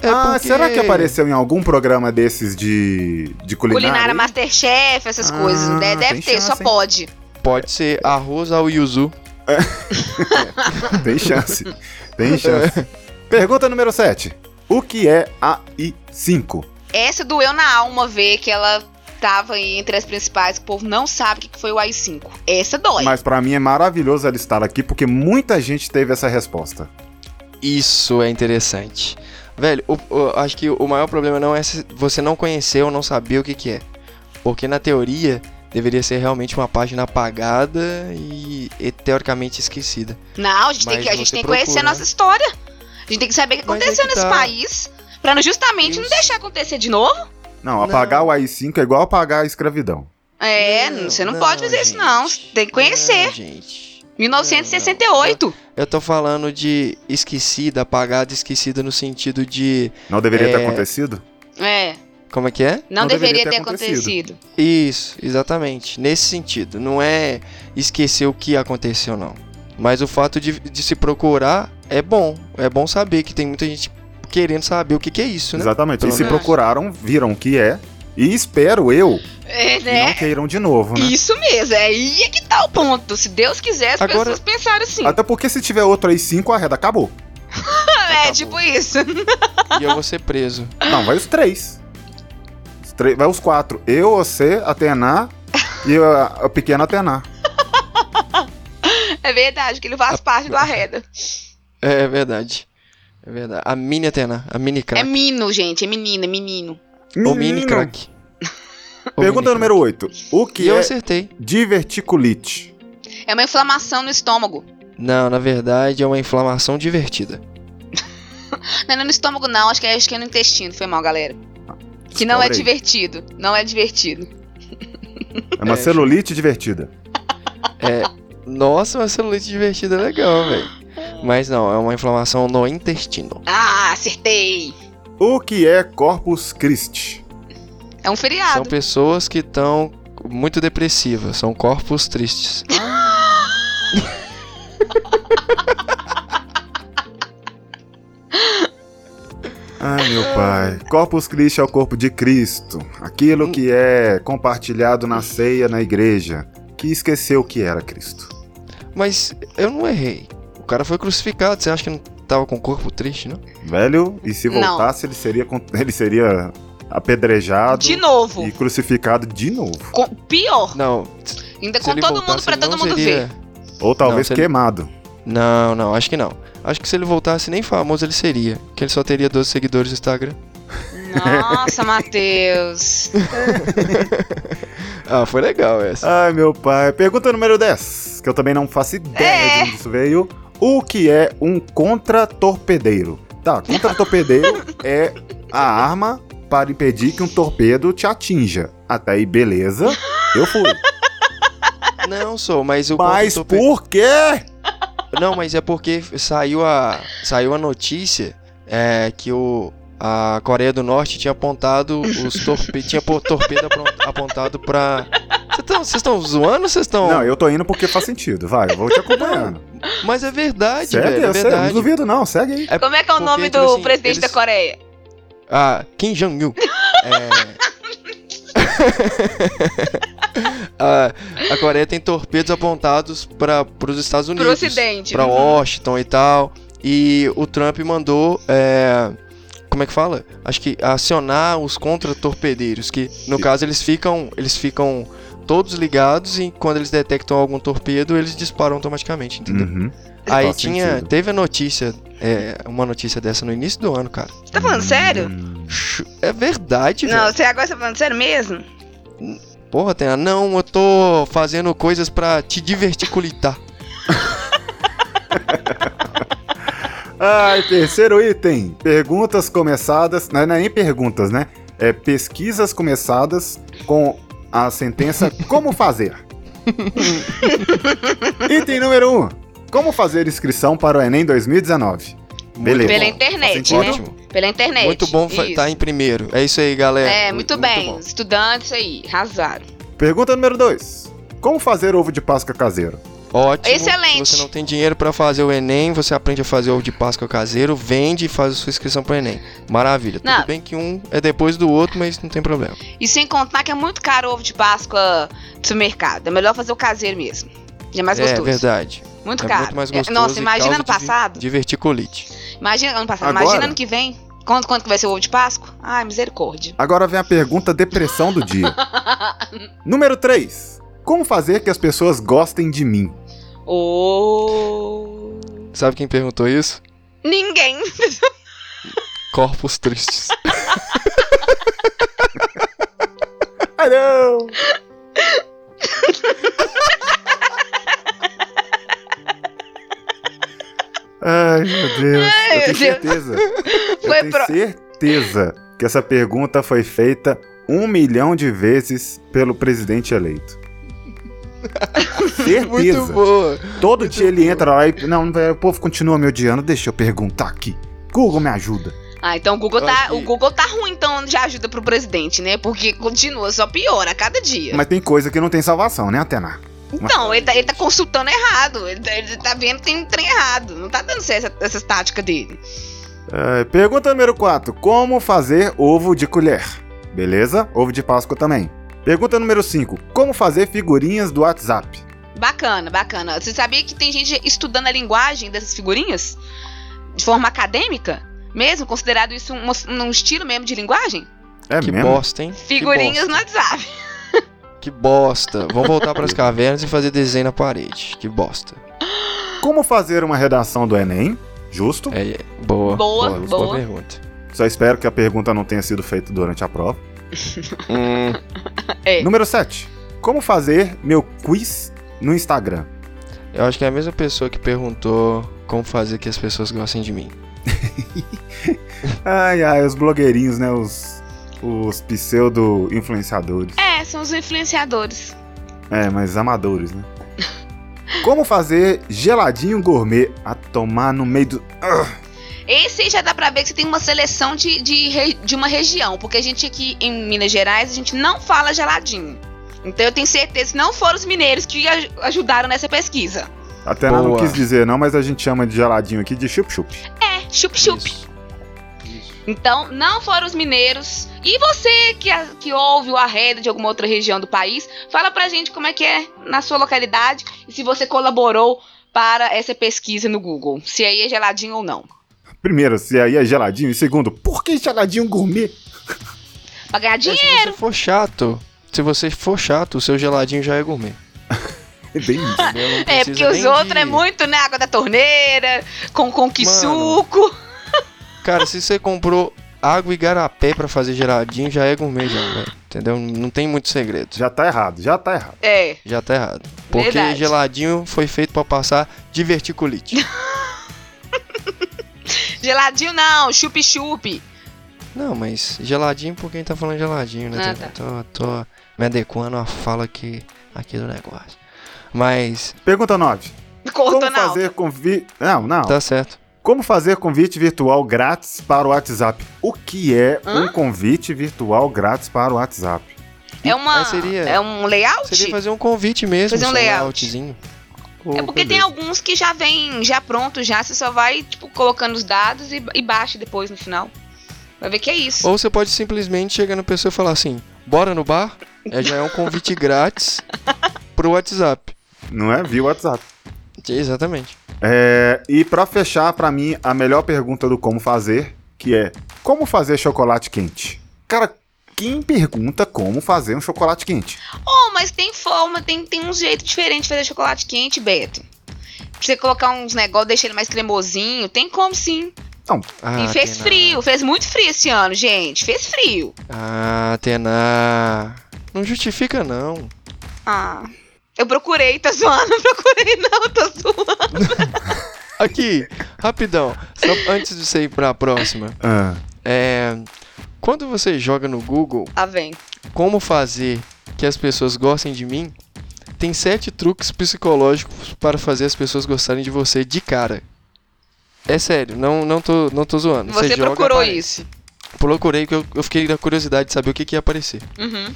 É ah, porque- será que apareceu em algum programa desses de, de culinária? Culinária? Masterchef, essas Ah, coisas. De- Deve ter, chance, só hein? pode. Pode ser arroz ao yuzu. Tem chance. Tem chance. Pergunta número 7. O que é AI5? Essa doeu na alma ver que ela tava aí entre as principais, que o povo não sabe o que foi o AI-5. Essa dói. Mas pra mim é maravilhoso ela estar aqui porque muita gente teve essa resposta. Isso é interessante. Velho, o- o- acho que o maior problema não é se você não conhecer ou não saber o que, que é. Porque na teoria deveria ser realmente uma página apagada e, e teoricamente esquecida. Não, a gente, tem Mas que, a gente tem que conhecer a procura. nossa história. A gente tem que saber o que Mas é aconteceu que nesse tá. país. Pra não- justamente não Isso. deixar acontecer de novo. Não, apagar o AI5 é igual apagar a escravidão. É, você não, pode fazer isso, não. Você gente. tem que conhecer. Não, gente. 1968. Eu tô falando de esquecida, apagada, esquecida no sentido de. Não deveria ter É. acontecido? É, Como é que é? não, Não deveria, deveria ter ter acontecido. Isso, exatamente. Nesse sentido. Não é esquecer o que aconteceu, não. Mas o fato de, de se procurar é bom. É bom saber que tem muita gente querendo saber o que, que é isso, né? Exatamente. E Pelo se menos. procuraram, viram o que é. E espero eu É, que né? não queiram de novo, né? Isso mesmo, é aí é que tá o ponto. Se Deus quiser, as Agora- pessoas pensaram assim. Até porque se tiver outro AI5, a reda acabou. é, acabou. tipo isso. E eu vou ser preso. Não, vai os três. Três- vai os quatro. Eu, você, a Tená e a, a pequena Tená. É verdade, que ele faz parte do arreda. É verdade. É verdade. A mini Atena, a mini É crack. mino, gente, é menina, é menino. o mini Menino. crack. Pergunta mini número 8. O que E eu é acertei. diverticulite? É uma inflamação no estômago. Não, na verdade é uma inflamação divertida. Não é no estômago, não, acho que é, acho que é no intestino. Foi mal, galera. Que não é divertido. Não é divertido. É uma É, celulite divertida. É. Nossa, uma celulite divertida é legal, velho. Mas não, é uma inflamação no intestino. Ah, acertei. O que é Corpus Christi? É um São feriado. pessoas que estão muito depressivas, são corpos tristes. Ai, meu pai. Corpus Christi é o corpo de Cristo. Aquilo que é compartilhado na ceia na igreja. Que esqueceu o que era Cristo. Mas eu não errei. O cara foi crucificado, você acha que não tava com o corpo triste, não? Velho, e se Não. voltasse, ele seria, ele seria apedrejado De novo. e crucificado de novo. Com- pior. Não, Ainda se com ele todo mundo voltasse, pra ele todo não mundo seria... ver. Ou talvez ele- queimado. Não, não, acho que não. Acho que se ele voltasse nem famoso ele seria. Que ele só teria 12 seguidores no Instagram. Nossa, Matheus. Ah, foi legal essa. Ai, meu pai. Pergunta número 10, que eu também não faço ideia É. de onde isso veio. O que é um contra-torpedeiro? Tá, contra-torpedeiro é a arma para impedir que um torpedo te atinja. Até aí, beleza. Eu fui. Não sou, mas o Mas por quê? Não, mas é porque saiu a saiu a notícia é, que o a Coreia do Norte tinha apontado os torpedos, tinha torpedo apontado pra Vocês estão zoando ou vocês estão Não, eu tô indo porque faz sentido. Vai, eu vou te acompanhando. Mas é verdade, segue, velho, é eu sei, não verdade. duvido não, segue aí. É Como é que é o nome tipo do assim, presidente eles- da Coreia? Ah, Kim Jong-un. É... a, a Coreia tem torpedos apontados para os Estados Unidos. Pra Uhum. Washington e tal. E o Trump mandou. é, como é que fala? Acho que acionar os contra-torpedeiros. Que no Sim. caso eles ficam. Eles ficam todos ligados e quando eles detectam algum torpedo, eles disparam automaticamente, entendeu? Uhum. Aí Faz tinha, sentido. teve a notícia, é, uma notícia dessa no início do ano, cara. Você tá falando sério? Hum. É verdade, Não, velho. você agora tá falando sério mesmo? Porra, Tena, não, eu tô fazendo coisas pra te diverticulitar. Ai, terceiro item. Perguntas começadas. Não é nem perguntas, né? É pesquisas começadas com a sentença Como fazer? item número 1. Um, como fazer inscrição para o Enem 2019? Beleza. Pela internet, Faz né? Ótimo. Pela internet. Muito bom estar em primeiro. É isso aí, galera. É, muito, bem. bom. Estudantes aí, arrasaram. Pergunta número 2. Como fazer ovo de Páscoa caseiro? Ótimo. Excelente. Se você não tem dinheiro pra fazer o Enem, você aprende a fazer ovo de Páscoa caseiro, vende e faz a sua inscrição pro Enem. Maravilha. Não. Tudo bem que um é depois do outro, mas não tem problema. E sem contar que é muito caro o ovo de Páscoa do supermercado. É melhor fazer o caseiro mesmo. Já é mais é gostoso. verdade. Muito é caro. muito mais É, gostoso. Nossa, e imagina divi- passado. Diverticulite. Imagina ano passado. Agora? Imagina ano que vem. Quanto, quanto que vai ser o ovo de Páscoa? Ai, misericórdia. Agora vem a pergunta depressão do dia. Número 3. Como fazer que as pessoas gostem de mim? Oh. Sabe quem perguntou isso? Ninguém. Corpos tristes. Ai, não! Ai, meu Deus. Ai, eu meu tenho Deus. certeza. Foi eu tenho pro- certeza que essa pergunta foi feita um milhão de vezes pelo presidente eleito. Muito certeza. boa. Todo muito dia ele boa. entra lá e. Não, o povo continua me odiando. Deixa eu perguntar aqui. Google me ajuda. Ah, então o Google Eu tá, que- o Google tá ruim, então de ajuda pro presidente, né? Porque continua, só piora a cada dia. Mas tem coisa que não tem salvação, né, Atena? Então, ele tá, ele tá consultando errado. Ele tá, ele tá vendo que tem um trem errado. Não tá dando certo essa, essas táticas dele. É, pergunta número 4. Como fazer ovo de colher? Beleza? Ovo de Páscoa também. Pergunta número 5. Como fazer figurinhas do WhatsApp? Bacana, bacana. Você sabia que tem gente estudando a linguagem dessas figurinhas? De forma acadêmica? Mesmo? Considerado isso um, um estilo mesmo de linguagem? É que mesmo? bosta, hein? Figurinhas que no bosta. WhatsApp. Que bosta. Vamos voltar pras cavernas e fazer desenho na parede. Que bosta. Como fazer uma redação do Enem? Justo. É, é, boa. Boa, boa, boa. pergunta. Só espero que a pergunta não tenha sido feita durante a prova. Hum, É. Número 7. Como fazer meu quiz no Instagram? eu acho que é a mesma pessoa que perguntou como fazer que as pessoas gostem de mim. Ai, ai, os blogueirinhos, né? Os, os pseudo-influenciadores. É, são os influenciadores. É, mas amadores, né? Como fazer geladinho gourmet a tomar no meio do. Esse aí já dá pra ver que você tem uma seleção de, de, de uma região. Porque a gente aqui em Minas Gerais, a gente não fala geladinho. Então eu tenho certeza que não foram os mineiros que aj- ajudaram nessa pesquisa. Até não quis dizer não, mas a gente chama de geladinho aqui de chup-chup. É, chup-chup. Então, não foram os mineiros. E você que, a- que ouve o arredo de alguma outra região do país, fala pra gente como é que é na sua localidade e se você colaborou para essa pesquisa no Google. Se aí é geladinho ou não. Primeiro, se aí é geladinho. E segundo, por que geladinho gourmet? Pra ganhar É, dinheiro. se você for chato, se você for chato, o seu geladinho já é gourmet. É bem É, porque os outros de- é muito, né? Água da torneira, com, com que Mano. suco. Cara, se você comprou água e garapé pra fazer geladinho, já é gourmet já, velho. Entendeu? Não tem muito segredo. Já tá errado, já tá errado. É. Já tá errado. Porque Verdade. geladinho foi feito pra passar diverticulite. Geladinho não, chup-chup. Não, mas geladinho por quem tá falando geladinho, né? Ah, Tô- tá. tô, tô me adequando à fala aqui, aqui do negócio. Mas, Pergunta 9. Como fazer convite. Não, não. tá certo. Como fazer convite virtual grátis para o WhatsApp? O que é Hã? um convite virtual grátis para o WhatsApp? É uma. Seria- É um layout? Seria fazer um convite mesmo, Fazer um layout. layoutzinho. É porque tem alguns que já vem já pronto, já você só vai, tipo, colocando os dados e, e baixa depois no final. Vai ver que é isso. Ou você pode simplesmente chegar na pessoa e falar assim: bora no bar? É, já é um convite grátis pro WhatsApp. Não é? Via WhatsApp. Exatamente. É, e pra fechar, pra mim, a melhor pergunta do como fazer, que é como fazer chocolate quente? Cara, quem pergunta como fazer um chocolate quente? Oh, mas tem forma, tem, tem um jeito diferente de fazer chocolate quente, Beto. Pra você colocar uns negócios, deixar ele mais cremosinho, tem como sim. Ah, e fez Atena. frio, fez muito frio esse ano, gente. Fez frio. Ah, Atena. Não justifica, não. Ah. Eu procurei, tá zoando? Não procurei, não, tô zoando. Aqui, rapidão. Só antes de você ir pra próxima. Ah, É. Quando você joga no Google Ah, vem. como fazer que as pessoas gostem de mim, tem sete truques psicológicos para fazer as pessoas gostarem de você de cara. É sério, não, não, tô, não tô zoando. Você joga, procurou aparece. isso. Procurei porque eu, eu fiquei na curiosidade de saber o que, que ia aparecer. Uhum.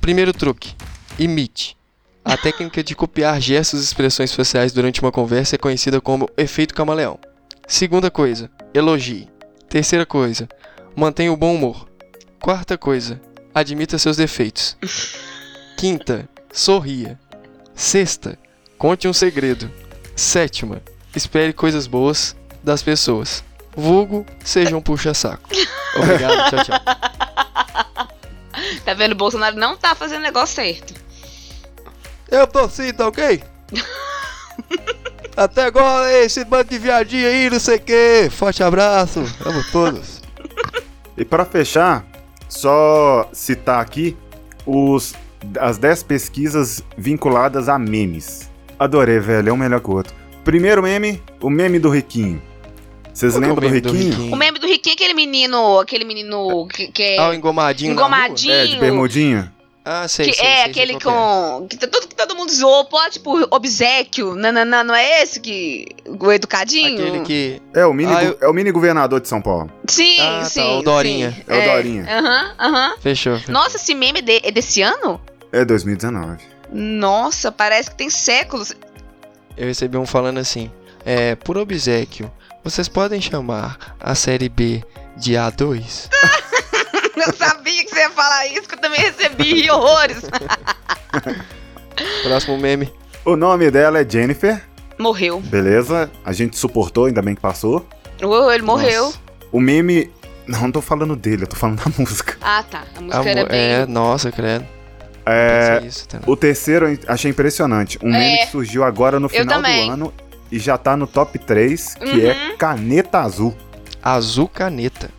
Primeiro truque: imite. A técnica de copiar gestos e expressões faciais durante uma conversa é conhecida como efeito camaleão. Segunda coisa: elogie. Terceira coisa: mantenha o bom humor. Quarta coisa: admita seus defeitos. Quinta: sorria. Sexta: conte um segredo. Sétima: espere coisas boas das pessoas. Vulgo, seja um puxa-saco. Obrigado, tchau, tchau. Tá vendo? O Bolsonaro não tá fazendo negócio certo. Eu tô sim, tá ok? Até agora, esse bando de viadinho aí, não sei o que. Forte abraço, amo todos. E pra fechar, só citar aqui os, as 10 pesquisas vinculadas a memes. Adorei, velho, é um melhor que o outro. Primeiro meme, o meme do Riquinho. Vocês é lembram do meme do Riquinho? Riquinho? O meme do Riquinho é aquele menino, aquele menino que, que é Ah, o engomadinho. engomadinho. É, de bermudinha? Ah, sei, que sei, é sei, aquele sei qual com. Que, tá todo, que todo mundo zoou, pô, tipo, obsequio. Não, não, não, não é esse que. O é. educadinho? Aquele que. É o mini, Ah, eu- é o mini governador de São Paulo. Sim, Ah, tá, sim. o Dorinha. sim. É o Dorinha. Aham, aham. Fechou. fechou. Nossa, esse meme é, de- é desse ano? É 2019. Nossa, parece que tem séculos. Eu recebi um falando assim: é, por obsequio, vocês podem chamar a série B de A2? Eu sabia que você ia falar isso, que eu também recebi horrores. Próximo meme. O nome dela é Jennifer, Morreu. beleza? A gente suportou, ainda bem que passou. Oh, ele morreu. Nossa. O meme. Não, não tô falando dele, eu tô falando da música. Ah, tá. A música Amor- era bem. É, nossa, credo. É. Isso? O terceiro eu achei impressionante. Um meme É. que surgiu agora no final do ano e já tá no top 3, que Uhum. é Caneta Azul. Azul caneta.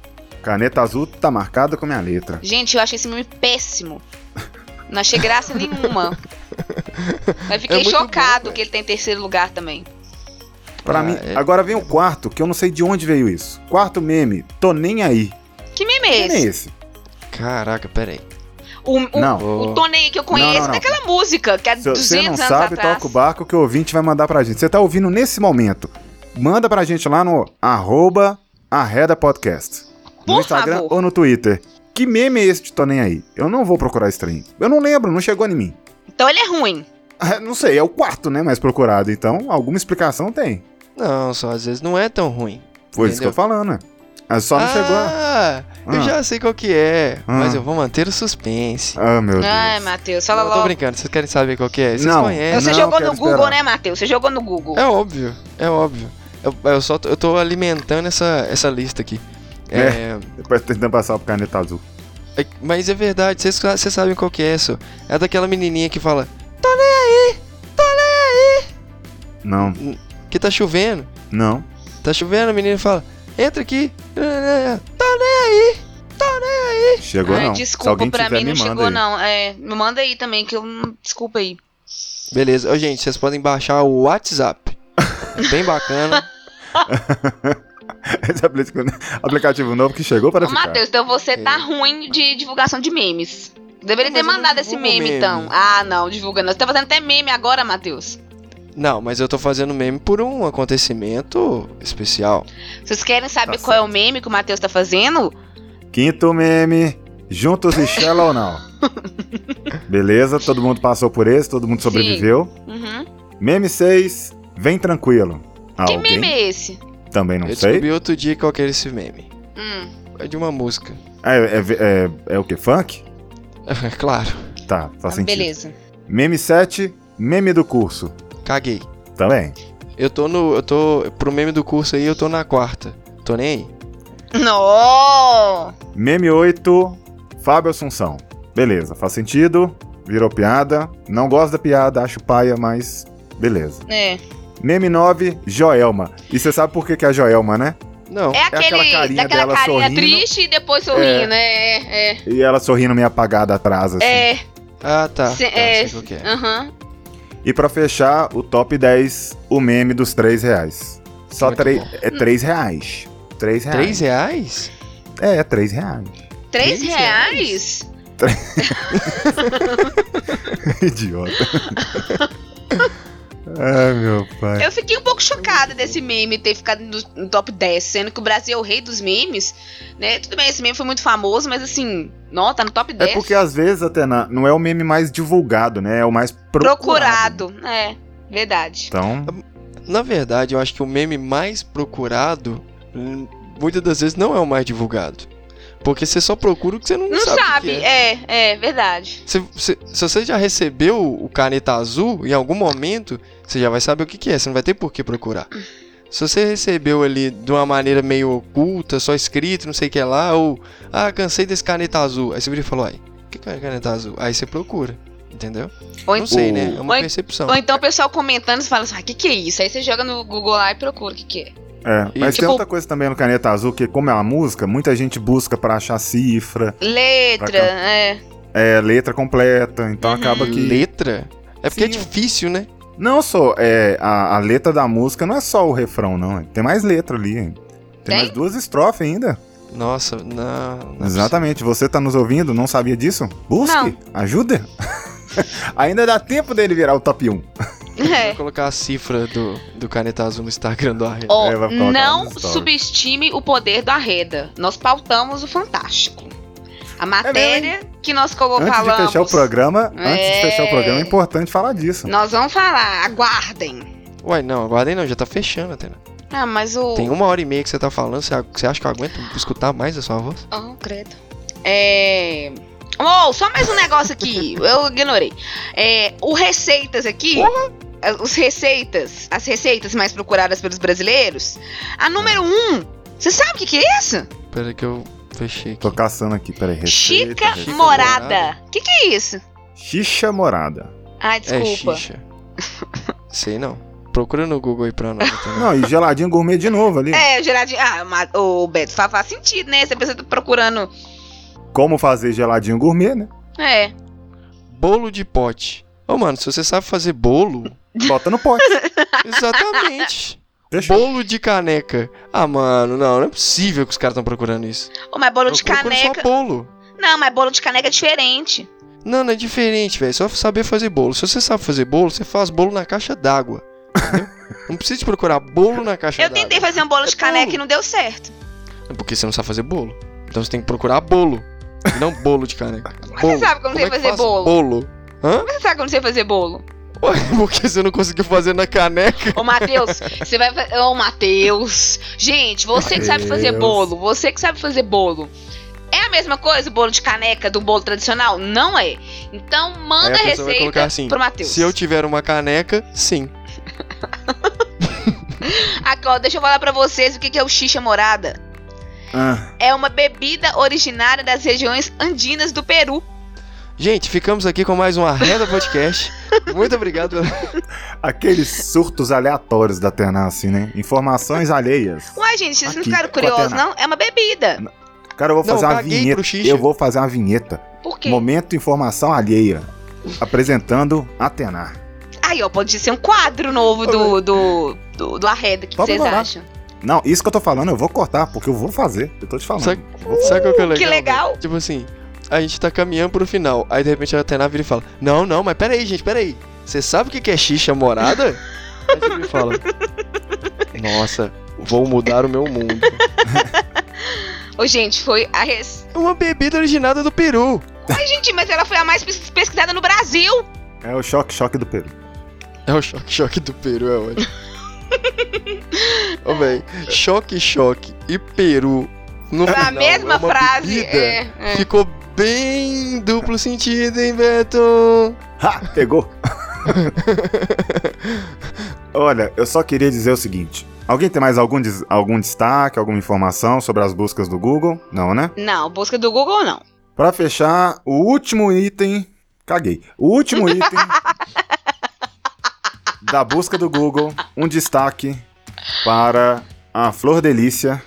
Caneta Azul tá marcada com minha letra. Gente, eu achei esse meme péssimo. Não achei graça nenhuma. Mas fiquei É chocado bom, que ele tem terceiro lugar também. Pra Ah, mim, é. agora vem o quarto, que eu não sei de onde veio isso. Quarto meme, tô nem aí. Que meme é é esse? esse? Caraca, peraí. O, o, Não. o Tony que eu conheço Não, não, não. daquela música, que é Se 200 você não anos sabe, atrás. toca o barco que o ouvinte vai mandar pra gente. Você tá ouvindo nesse momento. Manda pra gente lá no arroba Arreda Podcast. No Por Instagram favor. ou no Twitter. Que meme é esse de Tô Nem Aí? Eu não vou procurar esse trem. Eu não lembro, não chegou em mim. Então ele é ruim. Ah, Não sei, é o quarto, né, mais procurado. Então, alguma explicação tem. Não, só às vezes não é tão ruim. Foi isso que eu tô falando, né? Ah, Só não chegou. a- Ah, eu Ah. já sei qual que é, mas Ah. eu vou manter o suspense. Ah, meu Deus. Ai, Matheus, fala Não, tô logo. brincando, vocês querem saber qual que é? Vocês Não. conhecem. Você Não, jogou no Google, esperar. né, Matheus? Você jogou no Google. É óbvio, é óbvio. Eu, eu só tô, eu tô alimentando essa, essa lista aqui. É, Depois tentando passar pro caneta azul. é- mas é verdade, vocês sabem qual que é isso. É daquela menininha que fala, tô nem aí, tô nem aí, Não, que tá chovendo. não. Tá chovendo, a menina fala, entra aqui, tô nem aí, tô nem aí. Chegou Ai, não. Se desculpa, alguém pra tiver, mim não chegou, aí. não. É, me manda aí também, que eu não. Desculpa aí. Beleza, Ô, gente, vocês podem baixar o WhatsApp. Bem bacana. Esse aplicativo, aplicativo novo que chegou para Ô, ficar. Matheus, então você tá É. ruim de divulgação de memes. Deveria Mas ter não mandado esse meme, meme. então. Ah, não, divulga não. Você tá fazendo até meme agora, Matheus. Não, mas eu tô fazendo meme por um acontecimento especial. Vocês querem saber Tá qual é o meme que o Matheus tá fazendo? Quinto meme, juntos e Shallow Now. Beleza, todo mundo passou por esse, todo mundo sobreviveu. Uhum. Meme 6, vem tranquilo. Que Alguém? meme é esse? Também não eu sei. descobri outro dia qual que era esse meme. Hum. É de uma música. É, é, é, é o que? Funk? É claro, Tá, faz Ah, sentido. beleza. Meme 7, meme do curso. caguei. Também. Eu tô no. Eu tô. Pro meme do curso aí, eu tô na quarta. Tô nem aí. Não! Meme 8, Fábio Assunção. Beleza, faz sentido. virou piada. Não gosto da piada, acho paia, mas beleza. É. Meme 9, Joelma. E você sabe por que, que é a Joelma, né? Não. É aquela aquele. carinha daquela dela carinha sorrindo. triste e depois sorrindo, né? É. É. E ela sorrindo meio apagada atrás, assim. É. Ah, tá. se- tá é, sei qual que é. aham. E pra fechar, o top 10, o meme dos 3 reais. Só Muito três. bom. É 3 reais. 3 reais. Três reais? É, é 3 reais. Três Três reais? Idiota. Ai, meu pai. Eu fiquei um pouco chocada desse meme ter ficado no, no top 10, sendo que o Brasil é o rei dos memes, né? Tudo bem, esse meme foi muito famoso, mas assim, não, tá no top 10. É porque às vezes, Atena, não é o meme mais divulgado, né? É o mais procurado. procurado. É, verdade. Então, Na verdade, eu acho que o meme mais procurado, hum, muitas das vezes, não é o mais divulgado. Porque você só procura o que você não, Não sabe. o que sabe, é. é, é verdade. Se, se- se você já recebeu o caneta azul, em algum momento, você já vai saber o que, que é. Você não vai ter por que procurar. Se você recebeu ali de uma maneira meio oculta, só escrito, não sei o que lá, ou ah, cansei desse caneta azul. Aí você vira e falou, ai, o que é caneta azul? Aí você procura, entendeu? Ou, Não sei, né? É uma Ou percepção. ou então o pessoal comentando e fala assim, ah, o que que é isso? Aí você joga no Google lá e procura o que que é. É. E, Mas tem tipo- outra coisa também no Caneta Azul, que como é uma música, muita gente busca pra achar cifra, Letra, Pra é. é, letra completa. Então Uhum. acaba que. Letra? É porque é Sim. difícil, né? Não só. É, a, a letra da música não é só o refrão, não. é. Tem mais letra ali. hein. Tem, Tem? mais duas estrofes ainda. Nossa, não. não é Exatamente. Você tá nos ouvindo, não sabia disso? Busque, Não. ajuda. ainda dá tempo dele virar o top 1. É. Vou colocar a cifra do, do caneta azul no Instagram do Arreda. Ó, É, não subestime o poder do Arreda. Nós pautamos o fantástico. A matéria que nós colo- Antes falamos. de fechar o programa, antes de fechar o É. programa, é importante falar disso. Nós vamos falar, aguardem. Uai, não, aguardem não, já tá fechando até. Ah, mas o. Tem uma hora e meia que você tá falando, você, você acha que eu aguento escutar mais a sua voz? Oh, credo. É. Oh, só mais um negócio aqui. Eu ignorei. É, o Receitas aqui. as- Os receitas, as receitas mais procuradas pelos brasileiros. A número um, você sabe o que, que é isso? Pera que eu fechei aqui. Tô caçando aqui, peraí. Receita, Chica receita. Morada. O que, que é isso? Xixa Morada. Ah, É desculpa. xixa. Sei não. Procura no Google aí pra nós. tá? Não, e geladinho gourmet de novo ali. É, geladinho. Ah, ô, Beto, faz, faz sentido, né? Se a pessoa tá procurando. Como fazer geladinho gourmet, né? É. Bolo de pote. Ô, mano, se você sabe fazer bolo, Bota no pote. exatamente. Fechou. Bolo de caneca. Ah, mano, não, não é possível que os caras estão procurando isso. Ô, mas bolo Eu de caneca. só bolo. Não, mas bolo de caneca é diferente. Não, não é diferente, velho. Só saber fazer bolo. Se você sabe fazer bolo, você faz bolo na caixa d'água. Não precisa de procurar bolo na caixa Eu d'água. tentei fazer um bolo de É caneca bolo. e não deu certo. É porque você não sabe fazer bolo. Então você tem que procurar bolo. E não bolo de caneca. Bolo. sabe como é você que fazer faz bolo? Bolo. Hã? Você sabe como você fazer bolo? Ué, porque você não conseguiu fazer na caneca? Ô, Matheus, você vai fazer. Ô, Matheus. Gente, você que sabe fazer bolo, você que sabe fazer bolo. É a mesma coisa o bolo de caneca do bolo tradicional? Não é. Então manda Aí a a pessoa vai colocar receita assim, pro Matheus. Se eu tiver uma caneca, sim. Aqui, ó, deixa eu falar pra vocês o que que é o xixa morada. Ah, É uma bebida originária das regiões andinas do Peru. Gente, ficamos aqui com mais um Arreda Podcast. Muito obrigado. aqueles surtos aleatórios da Terná, assim, né? Informações alheias. Uai, gente, vocês não ficaram curiosos, não? É uma bebida. Cara, eu vou Não, fazer uma vinheta. Eu vou fazer uma vinheta. Por quê? Momento informação alheia. Apresentando Atena. Aí, ó, pode ser um quadro novo do, do, do, do Arreda. O que vocês acham? Não, isso que eu tô falando, eu vou cortar, porque eu vou fazer. Eu tô te falando. Sabe, sabe qual que é legal? que legal. Tipo assim, a gente tá caminhando pro final. Aí de repente a Atena vira e fala: Não, não, mas peraí, gente, peraí. Você sabe o que que é xixa morada? Aí você me fala: Nossa, vou mudar o meu mundo. Ô, gente, foi a res... Uma bebida originada do Peru. Ai, gente, mas ela foi a mais pes- pesquisada no Brasil. É o choque, choque do Peru. É o choque, choque do Peru, é ótimo. Ô, véi, choque, choque e Peru. No a final, mesma é uma frase. É, é. Ficou bem duplo sentido, hein, Beto? Ha! Pegou! Olha, eu só queria dizer o seguinte. Alguém tem mais algum, des- algum destaque, alguma informação sobre as buscas do Google? Não, né? Não, busca do Google não. Pra fechar, o último item Caguei. O último item da busca do Google, um destaque para a Flor Delícia,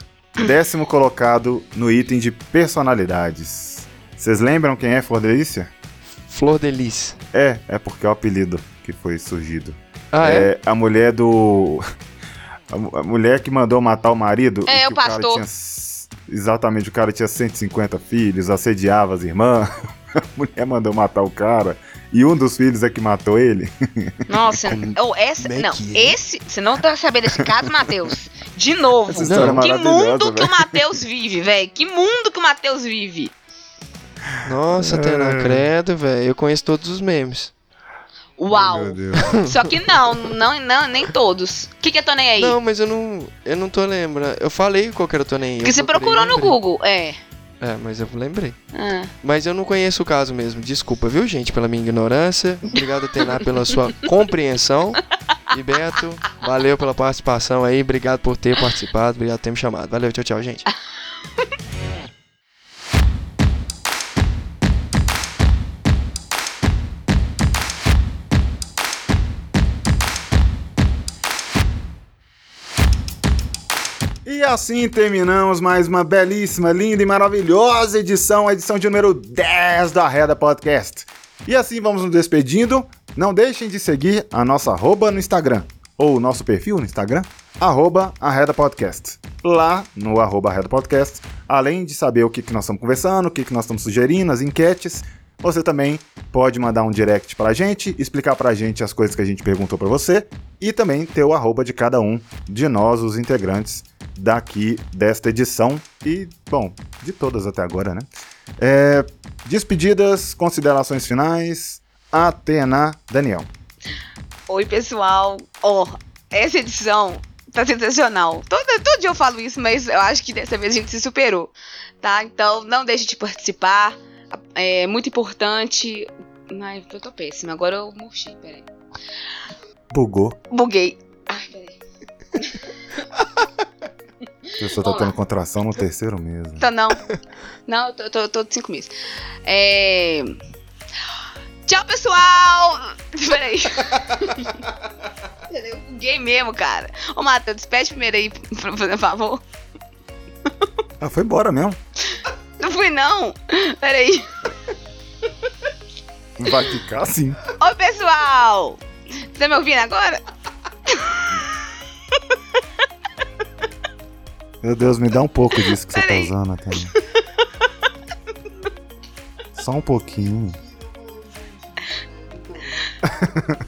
décimo colocado no item de personalidades. Vocês lembram quem é Flor Delícia? Flor Delícia. É, é porque é o apelido que foi surgido. Ah, é? é a mulher do. A, mu- a mulher que mandou matar o marido. É, e o pastor. tinha exatamente, o cara tinha 150 filhos, assediava as irmãs. A mulher mandou matar o cara. E um dos filhos é que matou ele. Nossa, oh, essa. como é não, é? esse. Você não tá sabendo desse caso, Matheus? De novo. Essa história é que mundo que o. Matheus vive, velho? Que mundo que o Matheus vive? Nossa, Atena, É. credo, velho. Eu conheço todos os memes. Uau. Deus. Só que não, não, não nem todos. O que, que eu tô nem aí? Não, mas eu não, eu não tô lembrando. Eu falei qual que era o tô nem aí. Porque você e procurou no. Google, é. É, mas eu lembrei. Ah. Mas eu não conheço o caso mesmo. Desculpa, viu, gente, pela minha ignorância. Obrigado, Atena, pela sua compreensão. E Beto, valeu pela participação aí. Obrigado por ter participado. Obrigado por ter me chamado. Valeu, tchau, tchau, gente. E assim terminamos mais uma belíssima, linda e maravilhosa edição, a edição de número 10 da Reda Podcast. E assim vamos nos despedindo. Não deixem de seguir a nossa arroba no Instagram, ou o nosso perfil no Instagram, arroba Arreda Podcast. Lá no arroba Arreda Podcast, além de saber o que, que nós estamos conversando, o que, que nós estamos sugerindo, as enquetes, você também pode mandar um direct pra gente, explicar pra gente as coisas que a gente perguntou pra você e também ter o arroba de cada um de nós, os integrantes daqui desta edição e, bom, de todas até agora, né? É, despedidas, considerações finais, Atena, Daniel. Oi, pessoal. Ó, essa edição tá sensacional. Todo, todo dia eu falo isso, mas eu acho que dessa vez a gente se superou, tá? Então não deixe de participar. É muito importante. Ai, eu tô péssima. Agora eu murchei, peraí. Bugou. Buguei. Ai, peraí. A pessoa tá Vamos tendo contração no terceiro mês. Tá não. Não, eu tô, tô, tô de cinco meses. É... Tchau, pessoal! Peraí. Eu buguei mesmo, cara. Ô, Matheus, despede primeiro aí, por favor. Ah, foi embora mesmo. Não fui, não. Peraí. Vai ficar assim. Oi, pessoal! Tá me ouvindo agora? Meu Deus, me dá um pouco disso que você tá usando, Atena. Só um pouquinho.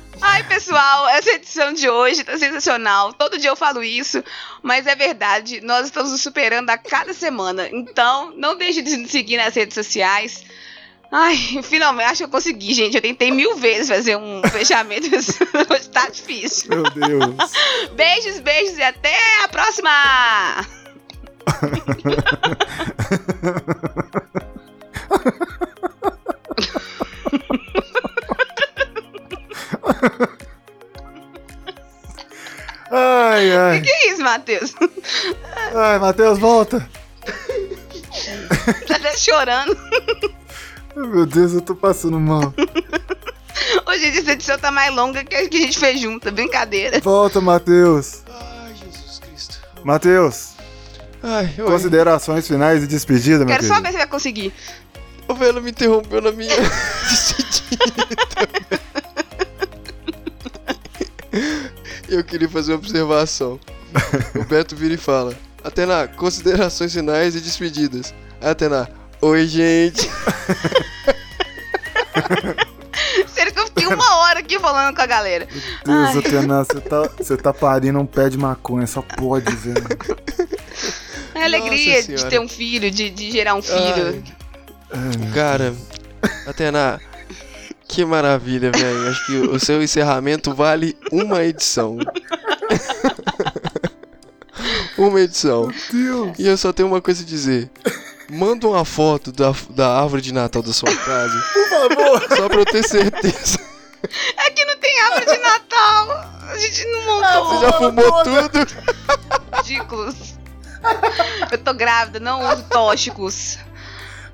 Ai, pessoal, essa edição de hoje tá sensacional. Todo dia eu falo isso, mas é verdade. Nós estamos nos superando a cada semana. Então, não deixe de nos seguir nas redes sociais. Ai, finalmente, acho que eu consegui, gente. Eu tentei mil vezes fazer um fechamento. Hoje tá difícil. Meu Deus. Beijos, beijos e até a próxima! Ai, ai. Que isso, Matheus? Ai, Matheus, volta. Tá até chorando. Ai, Meu Deus, eu tô passando mal. Hoje essa edição tá mais longa que a que a gente fez junto. Brincadeira. Volta, Matheus. Ai, Jesus Cristo. Matheus, Ai, oi. considerações finais e despedida, meu Quero só querido. ver se vai conseguir. O Velo me interrompeu na minha despedida. Queria fazer uma observação. O Beto vira e fala: Atena, considerações finais e despedidas. Atena, oi, gente. Sério que eu fiquei uma hora aqui falando com a galera. Deus, Ai. Atena, você tá, você tá parindo um pé de maconha, só pode, velho. É a alegria de ter um filho, de, de gerar um filho. Ai, Cara, Atena, que maravilha, velho. Acho que o seu encerramento vale uma edição. uma edição. Deus. E eu só tenho uma coisa a dizer. Manda uma foto da, da árvore de Natal da sua casa. Por favor. Só pra eu ter certeza. É que não tem árvore de Natal. A gente não montou. Você já fumou tudo? Ridículos. Eu tô grávida, não uso tóxicos.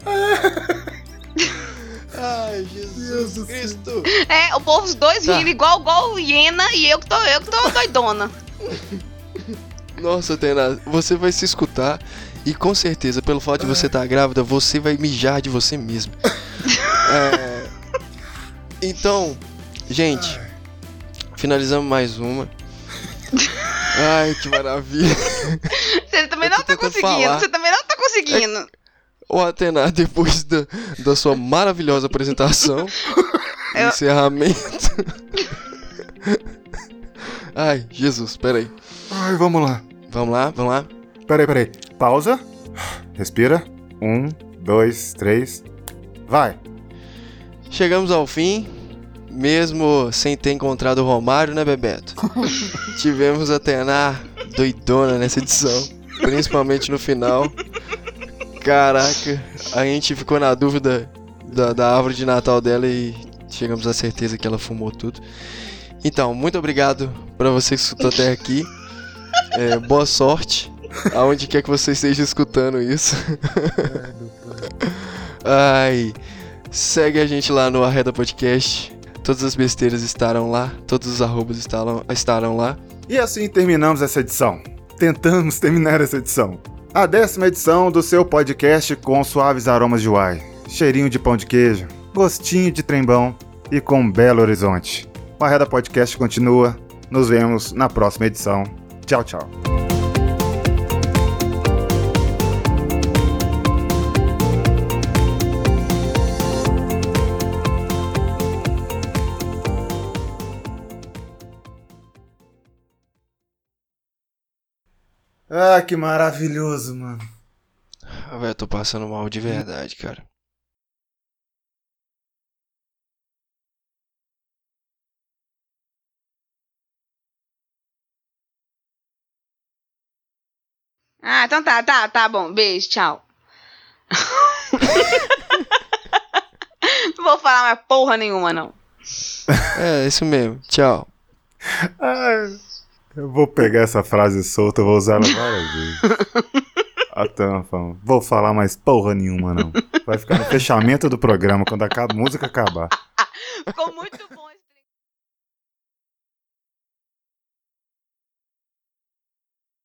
Ai, Jesus Cristo. É, o povo, os dois Tá. rindo igual, igual hiena e eu que tô, eu que tô doidona. Nossa, Tainá, você vai se escutar e com certeza, pelo fato de você estar grávida, você vai mijar de você mesmo. É, Então, gente, finalizamos mais uma. Ai, que maravilha. Você também não tá conseguindo, falar. você também não tá conseguindo. Ô, Atena, depois da, da sua maravilhosa apresentação, Eu- encerramento. Ai, Jesus, peraí. Ai, vamos lá. Vamos lá, vamos lá. Peraí, peraí. Pausa. Respira. Um, dois, três. Vai. Chegamos ao fim, mesmo sem ter encontrado o Romário, né, Bebeto? Tivemos a Tainá doidona nessa edição, principalmente no final. Caraca, a gente ficou na dúvida da, da árvore de Natal dela e chegamos à certeza que ela fumou tudo. Então, muito obrigado pra você que escutou até aqui. É, boa sorte, aonde quer que você esteja escutando isso. Ai, segue a gente lá no Arreda Podcast. Todas as besteiras estarão lá, todos os arrobas estarão, estarão lá. E assim terminamos essa edição. Tentamos terminar essa edição. A décima edição do seu podcast com suaves aromas de uai, cheirinho de pão de queijo, gostinho de trembão e com belo horizonte. O Arreda Podcast continua. Nos vemos na próxima edição. Tchau, tchau. Ah, que maravilhoso, mano. Ah, velho, eu tô passando mal de verdade, cara. Ah, então tá, tá, tá bom. Beijo, tchau. não vou falar mais porra nenhuma, não. É, isso mesmo. Tchau. Ai, eu vou pegar essa frase solta, vou usar ela várias vezes. A tampa. Vou falar mais porra nenhuma, não. Vai ficar no fechamento do programa quando a música acabar. Ficou muito bom.